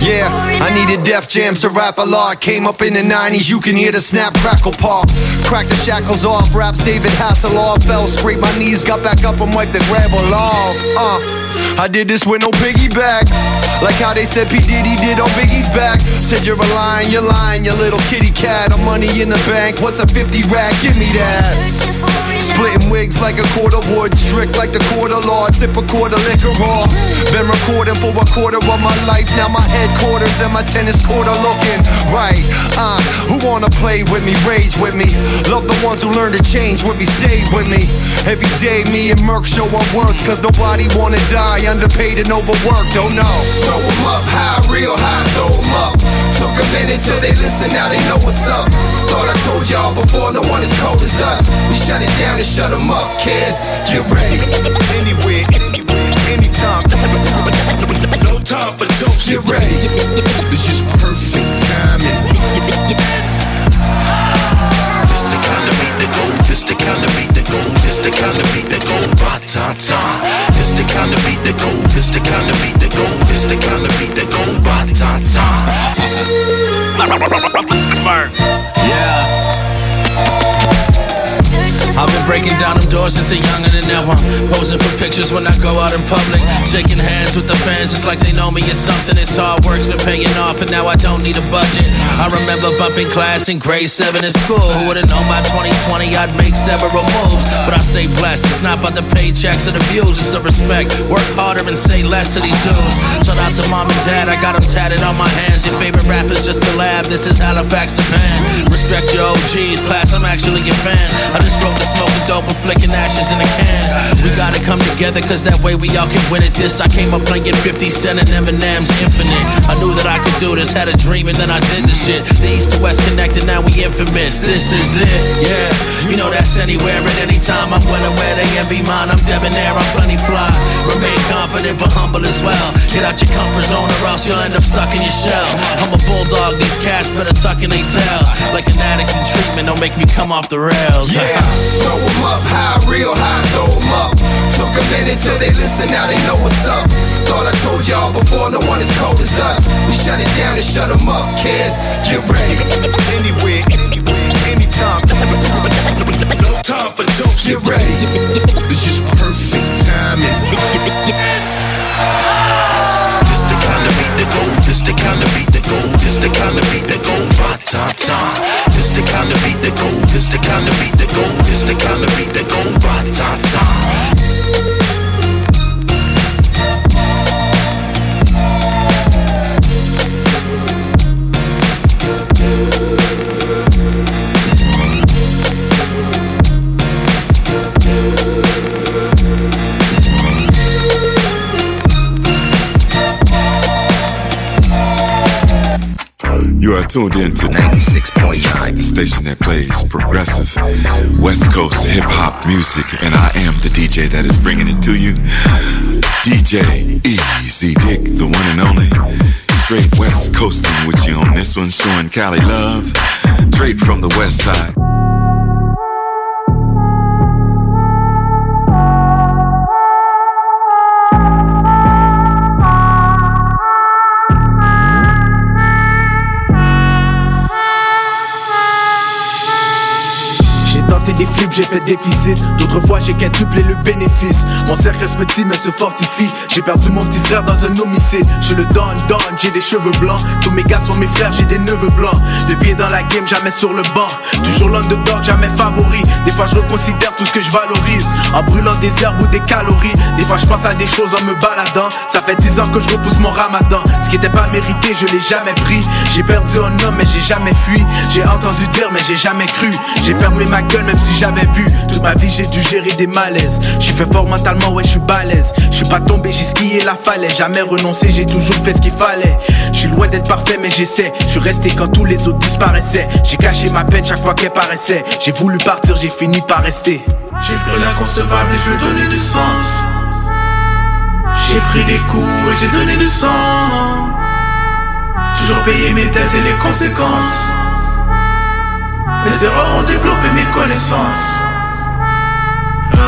Yeah, I needed Def Jam to rap a lot. Came up in the 90s, you can hear the snap, crackle, pop. Crack the shackles off, raps David Hasselhoff. Fell, scraped my knees, got back up and wiped the gravel off. Uh, I did this with no piggyback. Like how they said P. Diddy did on Biggie's back. Said you're a lying, you're lying, you little kitty cat. I'm money in the bank, what's a 50 rack? Give me that. Splitting wigs like a quarter wood, strict like the quarter lord. Sip a quarter liquor raw. Been recording for a quarter of my life. Now my headquarters and my tennis court are looking right. Uh, who wanna play with me, rage with me? Love the ones who learn to change with me, stay with me. Every day, me and Merc show our worth, cause nobody wanna die underpaid and overworked. Oh no. Throw 'em up high, real high, throw 'em up. Took a minute till they listen, now they know what's up. Thought I told y'all before, no one as cold as us. We shut it down and shut 'em up, kid. Get ready. Anywhere, anywhere, anytime. No time for jokes, Get ready. It's just perfect timing. This the kind of beat that go, this the kind of beat that go, this the kind of beat that go, ba ta ta. This the kind of beat that go, this the kind of beat that go, this the kind of beat that go, ba-ta-ta Yeah. I've been breaking down them doors since a youngin' and now I'm posing for pictures when I go out in public. Shaking hands with the fans, it's like they know me or something. It's hard work's been paying off, and now I don't need a budget. I remember bumping class in grade 7 in school. Who would've known by 2020 I'd make several moves? But I stay blessed, it's not about the paychecks or the views, it's the respect. Work harder and say less to these dudes. Shout out to mom and dad, I got them tatted on my hands. Your favorite rappers just collab, this is Halifax Japan. Respect your OGs, class, I'm actually a fan. I just wrote the smoking dope and flicking ashes in a can. We gotta come together, cause that way we all can win at this. I came up playing 50 Cent and Eminem's Infinite. I knew that I could do this, had a dream and then I did the shit. The East to West connected, now we infamous. This is it, yeah. You know that's anywhere at any time. I'm well aware they envy mine. I'm debonair, I'm plenty fly. Remain confident but humble as well. Get out your comfort zone or else you'll end up stuck in your shell. I'm a bulldog, these cats better tuck in they tail. Like an addict in treatment, don't make me come off the rails. Yeah, throw 'em up high, real high, throw 'em up. Took a minute till they listen, now they know what's up. Thought I told y'all before, no one as cold as us. We shut it down and shut 'em up, kid. Get ready. Anywhere, anywhere, anytime. No time for jokes, get ready. It's just perfect timing. This the kind of beat that go, this the kind of beat that go, this the kind of beat that go, ba ta ta. This the kind of beat that go, this the kind of beat that go, this the kind of beat that go, ba You are tuned in to 96.9, the station that plays progressive West Coast hip hop music, and I am the DJ that is bringing it to you. DJ Easy Dick, the one and only. Straight West Coasting with you on this one, showing Cali love. Straight from the West Side. Des flips, j'ai fait déficit. D'autres fois, j'ai quintuplé le bénéfice. Mon cercle reste petit, mais se fortifie. J'ai perdu mon petit frère dans un homicide. Je le donne, donne, j'ai des cheveux blancs. Tous mes gars sont mes frères, j'ai des neveux blancs. De pied dans la game, jamais sur le banc. Toujours l'underdog, jamais favori. Des fois, je reconsidère tout ce que je valorise. En brûlant des herbes ou des calories. Des fois, je pense à des choses en me baladant. Ça fait 10 ans que je repousse mon ramadan. Ce qui était pas mérité, je l'ai jamais pris. J'ai perdu un homme, mais j'ai jamais fui. J'ai entendu dire, mais j'ai jamais cru. J'ai fermé ma gueule, même si j'avais vu. Toute ma vie, j'ai dû gérer des malaises. J'suis fait fort mentalement, ouais, je suis balèze. Je suis pas tombé, j'ai skié la falaise. Jamais renoncé, j'ai toujours fait ce qu'il fallait. Je suis loin d'être parfait, mais j'essaie. Je suis resté quand tous les autres disparaissaient. J'ai caché ma peine chaque fois qu'elle paraissait. J'ai voulu partir, j'ai fini par rester. J'ai pris l'inconcevable et je ai donné du sens. J'ai pris des coups et j'ai donné du sang. Toujours payé mes dettes et les conséquences. Mes erreurs ont développé mes connaissances.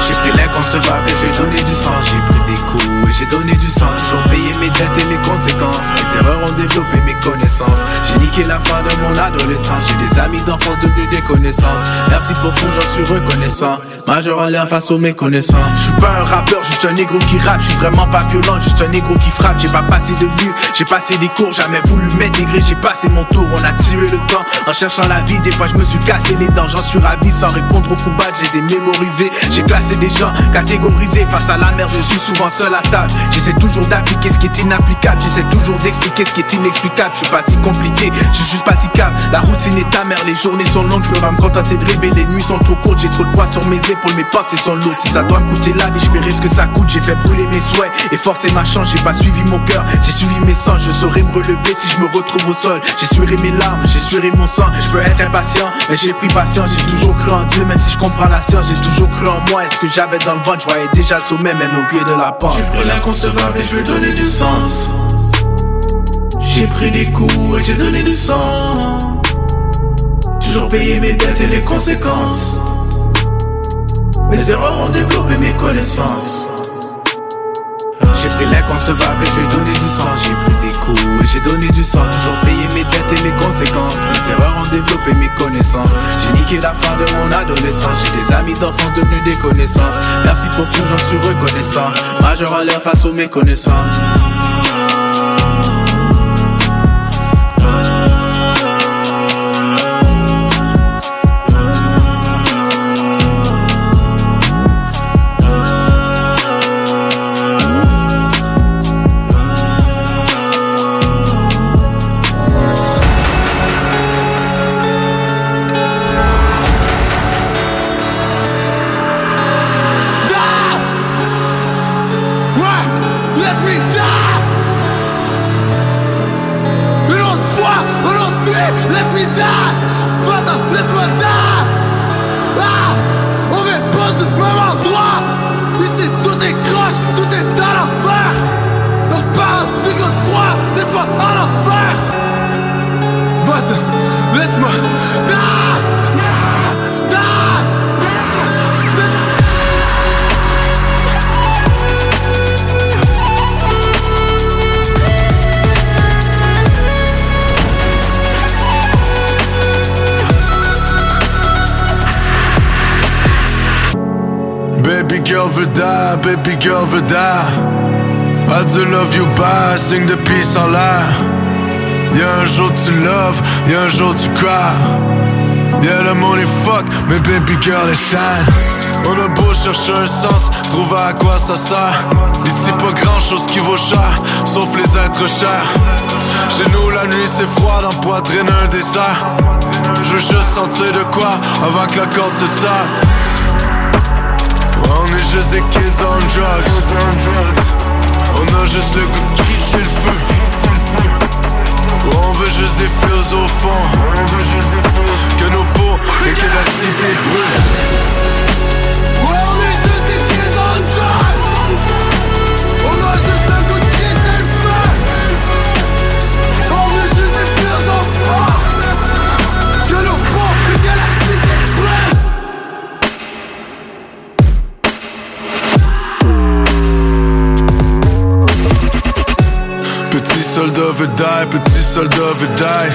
J'ai pris l'inconcevable et j'ai donné du sang. J'ai pris des coups et j'ai donné du sang. Toujours payé mes dettes et les conséquences. Mes erreurs ont développé mes. J'ai niqué la fin de mon adolescence. J'ai des amis d'enfance devenus des connaissances. Merci pour tout, j'en suis reconnaissant. Major en l'air face aux méconnaissants. Je suis pas un rappeur, juste un négro qui rappe. Je suis vraiment pas violent, juste un négro qui frappe. J'ai pas passé de livres, j'ai passé des cours. Jamais voulu m'intégrer, j'ai passé mon tour. On a tué le temps en cherchant la vie. Des fois, je me suis cassé les dents. J'en suis ravi sans répondre aux coups je les ai mémorisés. J'ai classé des gens catégorisés face à la merde. Je suis souvent seul à table. J'essaie toujours d'appliquer ce qui est inapplicable. J'essaie toujours d'expliquer ce qui est inexplicable. Je suis pas si compliqué, suis juste pas si calme. La routine est ta mère, les journées sont longues. Je peux pas me contenter de rêver, les nuits sont trop courtes. J'ai trop de poids sur mes épaules, mes pensées sont lourdes. Si ça doit coûter la vie, je ce que ça coûte. J'ai fait brûler mes souhaits et forcer ma chance. J'ai pas suivi mon cœur, j'ai suivi mes sens. Je saurais me relever si je me retrouve au sol. J'ai sué mes larmes, j'ai sué mon sang. Je peux être impatient, mais j'ai pris patience. J'ai toujours cru en Dieu, même si je comprends la science. J'ai toujours cru en moi. Est-ce que j'avais dans le ventre, je voyais déjà le sommet, même au pied de la pente. J'ai pris l'inconcevable et je ai donné du sens. J'ai pris des coups et j'ai donné du sang. Toujours payé mes dettes et les conséquences. Mes erreurs ont développé mes connaissances. J'ai pris l'inconcevable et je lui ai donné du sang. J'ai pris des coups et j'ai donné du sang Toujours payé mes dettes et mes conséquences Les erreurs ont développé mes connaissances J'ai niqué la fin de mon adolescence J'ai des amis d'enfance devenus des connaissances Merci pour tout, j'en suis reconnaissant Majeur à l'air face aux méconnaissants Baby girl. I do love you bye, de peace en l'air. Y'a un jour tu love, y'a un jour tu cry. Y'a le money fuck, mais baby girl est shine. On a beau chercher un sens, trouver à quoi ça sert. Ici pas grand chose qui vaut cher, sauf les êtres chers. Chez nous la nuit c'est froid, dans poitrine un dessert. Je veux juste sentir de quoi avant que la corde se serre. On est juste des kids on drugs. On a juste le goût de crisser le feu. On veut juste des fils au fond. Que nos peaux et que la cité brûle soldat veut die, petit soldat veut die.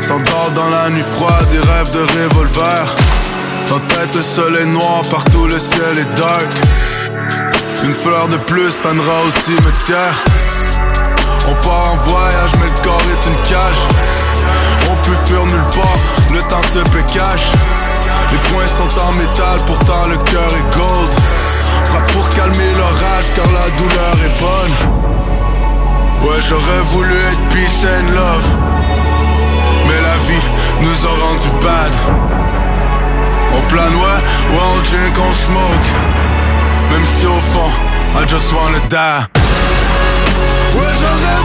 S'endort dans la nuit froide, des rêves de revolver. Dans tête le soleil noir, partout le ciel est dark. Une fleur de plus fanera au cimetière. On part en voyage, mais le corps est une cage. On peut fuir nulle part, le temps se cache. Les poings sont en métal, pourtant le cœur est gold. Frappe pour calmer l'orage, car la douleur est bonne Ouais, j'aurais voulu être peace and love. Mais la vie nous a rendu bad. On plane, ouais, ouais, on drink, on smoke. Même si au fond, I just wanna die. Ouais, j'aurais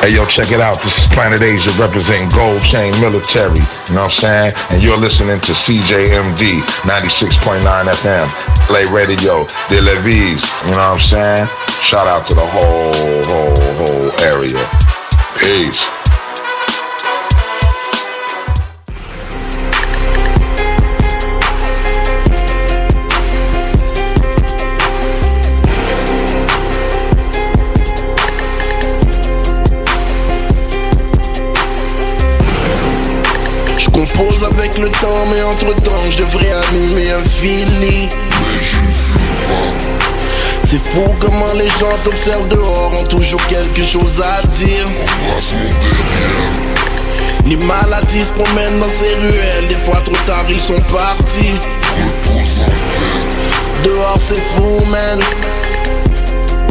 Hey, yo, check it out. This is Planet Asia representing Gold Chain Military. You know what I'm saying? And you're listening to CJMD 96.9 FM. Play Radio, De Levis. You know what I'm saying? Shout out to the whole, whole, whole area. Peace. Compose avec le temps, mais entre temps, je devrais allumer un Philly. C'est fou comment les gens t'observent dehors, ont toujours quelque chose à dire. Les maladies se promènent dans ces ruelles, des fois trop tard ils sont partis. Dehors c'est fou, man.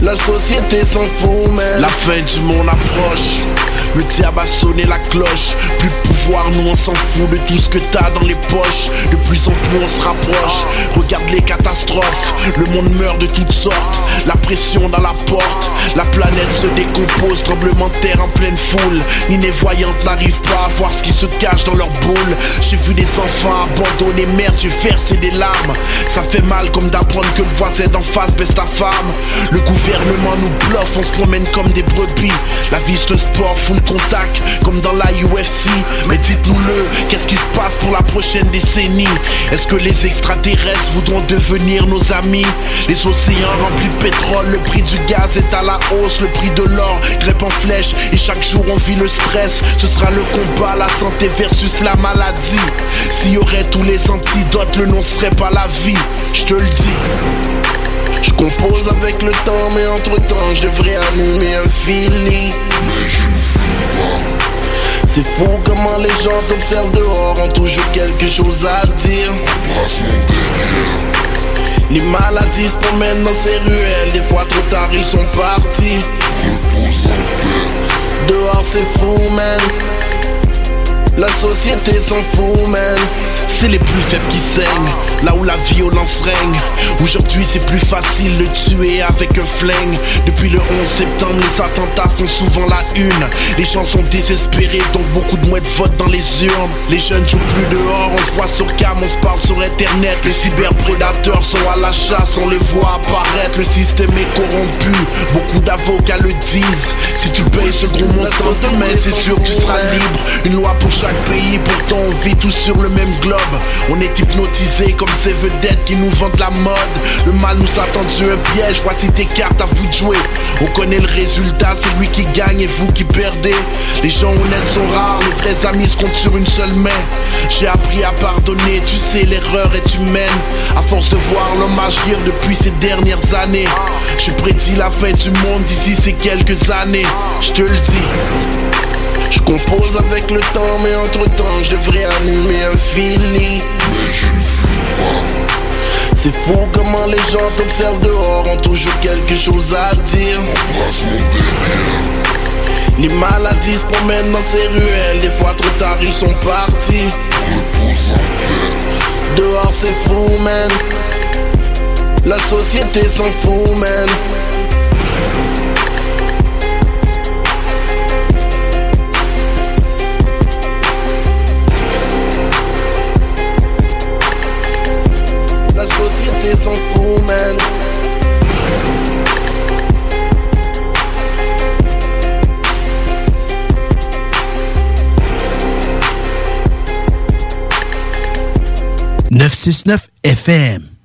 La société s'en fout, man. La fin du monde approche. Le diable a sonné la cloche. Plus de pouvoir, nous on s'en fout de tout ce que t'as dans les poches. De plus en plus on se rapproche. Regarde les catastrophes. Le monde meurt de toutes sortes. La pression dans la porte. La planète se décompose. Tremblement de terre en pleine foule. Les voyantes n'arrivent pas à voir ce qui se cache dans leur boule. J'ai vu des enfants abandonnés. Merde, j'ai versé des larmes. Ça fait mal comme d'apprendre que le voisin d'en face baisse ta femme. Le gouvernement nous bluffe. On se promène comme des brebis. La vie un sport contact. Comme dans la UFC. Mais dites-nous-le. Qu'est-ce qui se passe pour la prochaine décennie? Est-ce que les extraterrestres voudront devenir nos amis? Les océans remplis de pétrole, le prix du gaz est à la hausse, le prix de l'or grèpe en flèche et chaque jour on vit le stress. Ce sera le combat, la santé versus la maladie. S'il y aurait tous les antidotes, le nom serait pas la vie. Je te le dis. Je compose avec le temps, mais entre temps, je devrais allumer un fili. C'est fou comment les gens t'observent dehors, ont toujours quelque chose à dire. Les maladies se promènent dans ces ruelles, des fois trop tard ils sont partis. Dehors c'est fou, man. La société s'en fout, man. C'est les plus faibles qui saignent, là où la violence règne. Aujourd'hui c'est plus facile de tuer avec un flingue. Depuis le 11 septembre, les attentats font souvent la une. Les gens sont désespérés, donc beaucoup de mouettes votent dans les urnes. Les jeunes jouent plus dehors, on se voit sur cam, on se parle sur internet. Les cyberprédateurs sont à la chasse, on les voit apparaître. Le système est corrompu, beaucoup d'avocats le disent. Si tu payes ce gros montant demain, c'est sûr que tu seras libre. Une loi pour chaque pays, pourtant on vit tous sur le même globe. On est hypnotisé comme ces vedettes qui nous vendent la mode. Le mal nous a tendu un piège, voici tes cartes, à vous de jouer. On connaît le résultat, c'est lui qui gagne et vous qui perdez. Les gens honnêtes sont rares, les vrais amis se comptent sur une seule main. J'ai appris à pardonner, tu sais, l'erreur est humaine. À force de voir l'homme agir depuis ces dernières années. Je prédis la fin du monde d'ici ces quelques années. Je te le dis. Je compose avec le temps, mais entre temps, je devrais allumer un fili. C'est fou comment les gens t'observent dehors, ont toujours quelque chose à dire. Les maladies se promènent dans ces ruelles, des fois trop tard ils sont partis. Dehors c'est fou, man. La société s'en fout, man. 969 FM.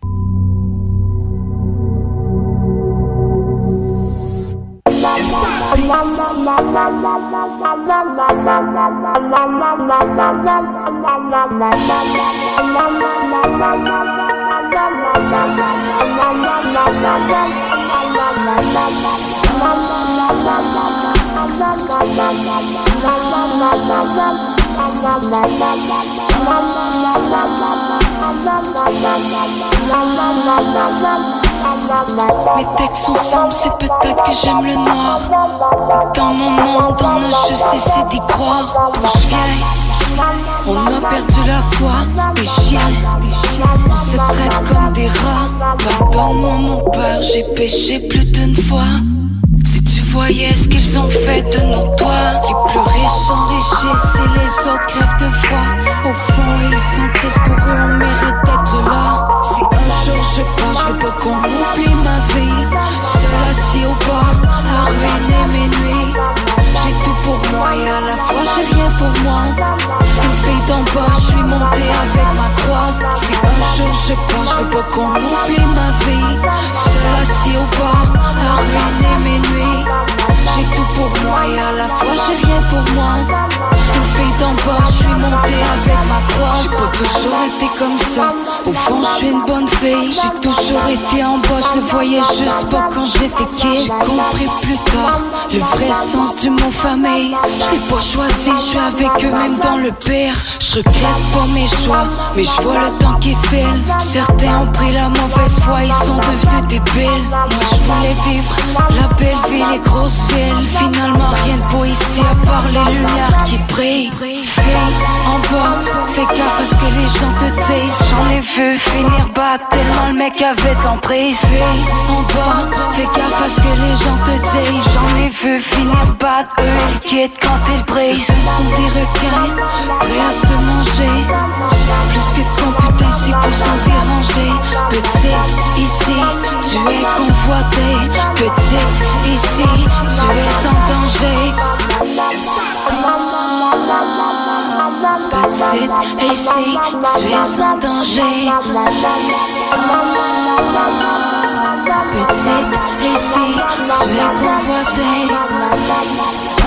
Mes textes sont sombres, c'est peut-être que j'aime le noir. Dans mon monde, on n'a je cessé d'y croire. D'où je viens, on a perdu la foi des chiens. On se traite comme des rats. Pardonne-moi, mon père, j'ai péché plus d'une fois. Si tu voyais ce qu'ils ont fait de nos toits, les plus riches s'enrichissent et les autres crèvent de foi. Au fond, ils pour eux, on mérite d'être là. Si un jour je pars, je veux pas qu'on oublie ma vie. Seul assis au bord, à ruiner mes nuits. Pour moi et à la fois j'ai rien pour moi. Une fille d'en bas, je suis montée avec ma croix. Si un jour je pars, je veux pas qu'on oublie ma vie. Seul assis au bord, à ruiner mes nuits. J'ai tout pour moi et à la fois j'ai rien pour moi. Une fille d'en bas, je suis montée avec ma croix. J'ai pas toujours été comme ça. Au fond, je suis une bonne fille. J'ai toujours été en bas, je le voyais juste pas quand j'étais kid. J'ai compris plus tard le vrai sens du mot famille. Je l'ai pas choisi, je suis avec eux même dans le pire. Je regrette pas mes choix, mais je vois le temps qui file. Certains ont pris la mauvaise voie, ils sont devenus débiles. Moi je voulais vivre la belle vie, les grosses villes. Finalement rien de beau ici à part les lumières qui brillent. Fille en bas, fais gaffe à ce que les gens te disent. J'en ai vu finir bas tellement le mec avait d'emprise. Fille en bas, fais gaffe à ce que les gens te disent. J'en ai vu finir bas, eux quittent quand ils brisent. Ce sont des requins, prêts à te manger. Plus que ton putain si vous sont dérangés. Petite ici, tu es convoité. Petite ici, tu es en danger. Petite ici, tu es en danger. Petite ici, tu es convoité.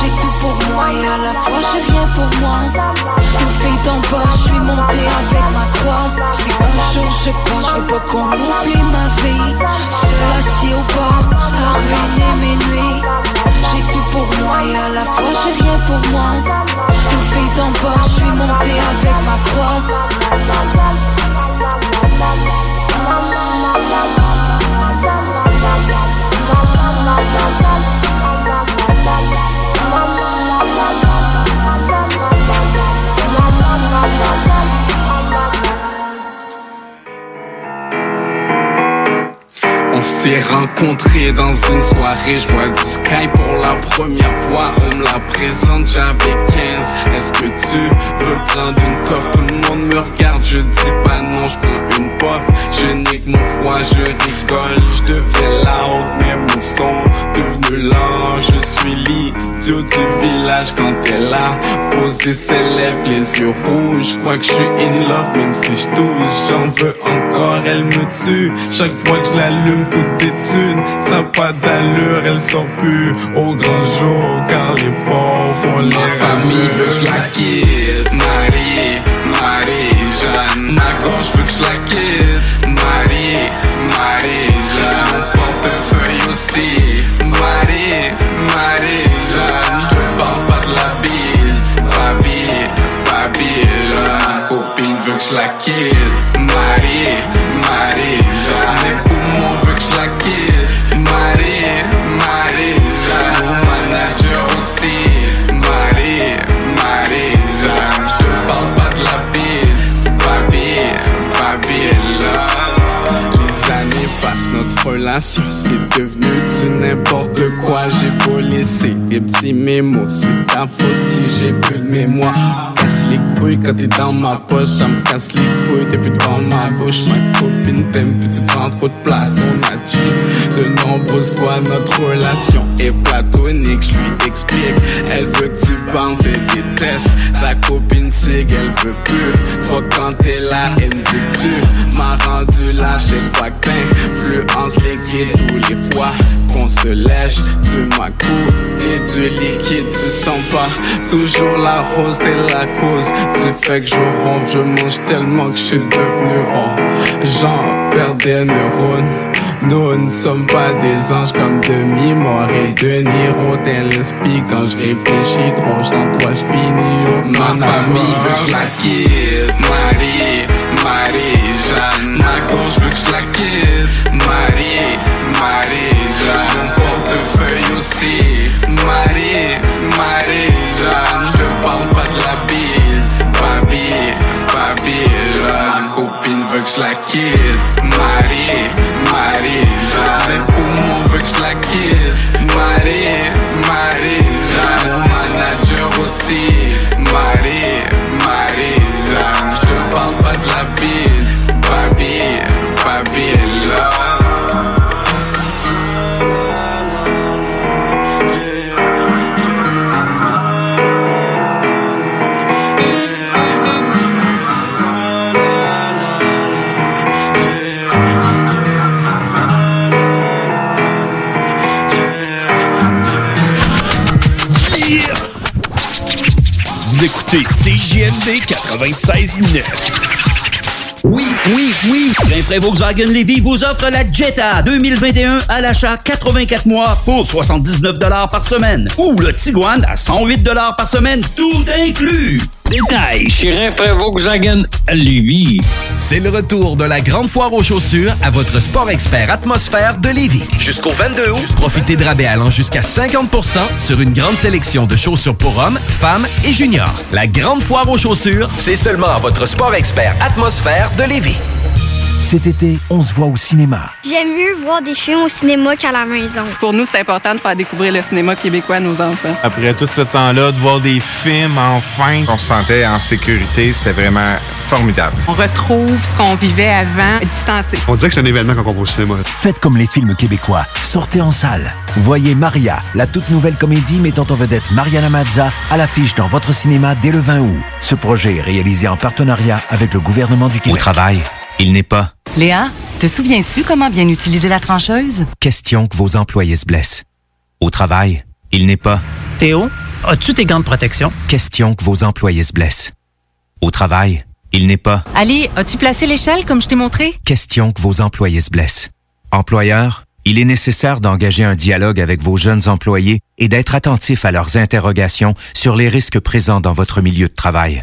J'ai tout pour moi et à la fois j'ai rien pour moi. Une fille d'en bas, je suis montée avec ma croix. Si un jour je pars, je veux pas qu'on oublie ma vie. Seul assis au bar, à ruiner mes nuits. J'ai tout pour moi et à la fois j'ai rien pour moi. Une fille d'en bas, je suis montée avec ma croix. On s'est rencontrés dans une soirée, je bois du sky pour la première fois. On me la présente, j'avais 15. Est-ce que tu veux prendre une toffe? Tout le monde me regarde, je dis pas non, je prends une pof. Je nique mon foie, je rigole, je deviens loud, mes moves sont devenus lents. Je suis l'idiot du village quand elle a posé ses lèvres, les yeux rouges. Je crois que je suis in love, même si je touche, j'en veux encore, elle me tue. Chaque fois que je l'allume, coûte des thunes, ça pas d'allure, elle sort plus au grand jour, car les pauvres ont les Ma famille veut que je la quitte, Marie, Marie, Jeanne. Ma gorge veut que je la quitte, Marie, Marie, Jeanne. Mon portefeuille aussi, Marie, Marie, Jeanne. Je te parle pas de la bise, babi, babi, Ma copine veut que je la quitte, Marie, Marie, Jeanne. Mes poumons veulent que je c'est devenu du n'importe quoi. J'ai beau laisser des petits mémos, c'est ta faute si j'ai plus de mémoire. Casse les couilles quand t'es dans ma poche, ça me casse les couilles, t'es plus devant ma bouche. Ma copine t'aime, puis tu prends trop de place. On a cheat de nombreuses fois, notre relation est platonique. Je lui explique, elle veut que tu bandes, fais des tests. Ta copine sait qu'elle veut plus. Toi quand t'es là, elle me dit tu m'as rendu lâche et quoi que Influence liquide tous les fois qu'on se lèche. Tu m'as coupé du liquide, tu sens pas toujours la rose, t'es la cause. Du fait que je ronfle, je mange tellement que je suis devenu rond. J'en perds des neurones. Nous ne sommes pas des anges comme demi-mort et de Niro l'inspire quand je réfléchis trop, j'en toi je finis au Ma famille veut que je la quitte, Marie, Marie, Gorge veut que je la quitte, Marie, Marie, Jeanne. Mon portefeuille aussi, Marie, Marie, Jeanne. Je te parle pas de la bise, babi, babi, Jeanne. Ma copine veut que je la quitte, Marie, Marie, Jeanne. Mes poumons veut que je la quitte, Marie, Marie, Jeanne. Mon manager aussi, Marie, CJMD 96.9. Oui, oui, oui. Rainfray Volkswagen Levy vous offre la Jetta 2021 à l'achat 84 mois pour 79 par semaine. Ou le Tiguan à 108 par semaine, tout inclus. Détail chez Rainfray Volkswagen Levy. C'est le retour de la grande foire aux chaussures à votre sport expert atmosphère de Lévis. Jusqu'au 22 août, profitez de rabais allant jusqu'à 50% sur une grande sélection de chaussures pour hommes, femmes et juniors. La grande foire aux chaussures, c'est seulement à votre sport expert atmosphère de Lévis. Cet été, on se voit au cinéma. J'aime mieux voir des films au cinéma qu'à la maison. Pour nous, c'est important de faire découvrir le cinéma québécois à nos enfants. Après tout ce temps-là, de voir des films, enfin, on se sentait en sécurité. C'est vraiment formidable. On retrouve ce qu'on vivait avant, distancé. On dirait que c'est un événement quand on va au cinéma. Faites comme les films québécois. Sortez en salle. Voyez Maria, la toute nouvelle comédie mettant en vedette Mariana Mazza, à l'affiche dans votre cinéma dès le 20 août. Ce projet est réalisé en partenariat avec le gouvernement du Québec. Au travail, il n'est pas Léa, te souviens-tu comment bien utiliser la trancheuse? question que vos employés se blessent. Au travail, il n'est pas Théo, as-tu tes gants de protection? question que vos employés se blessent. Au travail, il n'est pas Ali, as-tu placé l'échelle comme je t'ai montré? question que vos employés se blessent. Employeur, il est nécessaire d'engager un dialogue avec vos jeunes employés et d'être attentif à leurs interrogations sur les risques présents dans votre milieu de travail.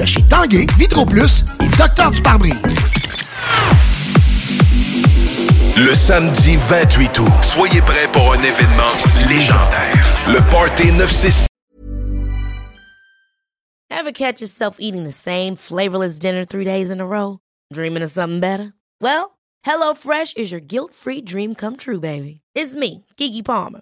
chez Tanguay, Vitro Plus et Docteur du pare-brise. Le samedi 28 août, soyez prêts pour un événement légendaire. Le Party 96. Ever catch yourself eating the same flavorless dinner three days in a row? Dreaming of something better? Well, HelloFresh is your guilt-free dream come true, baby. It's me, Keke Palmer.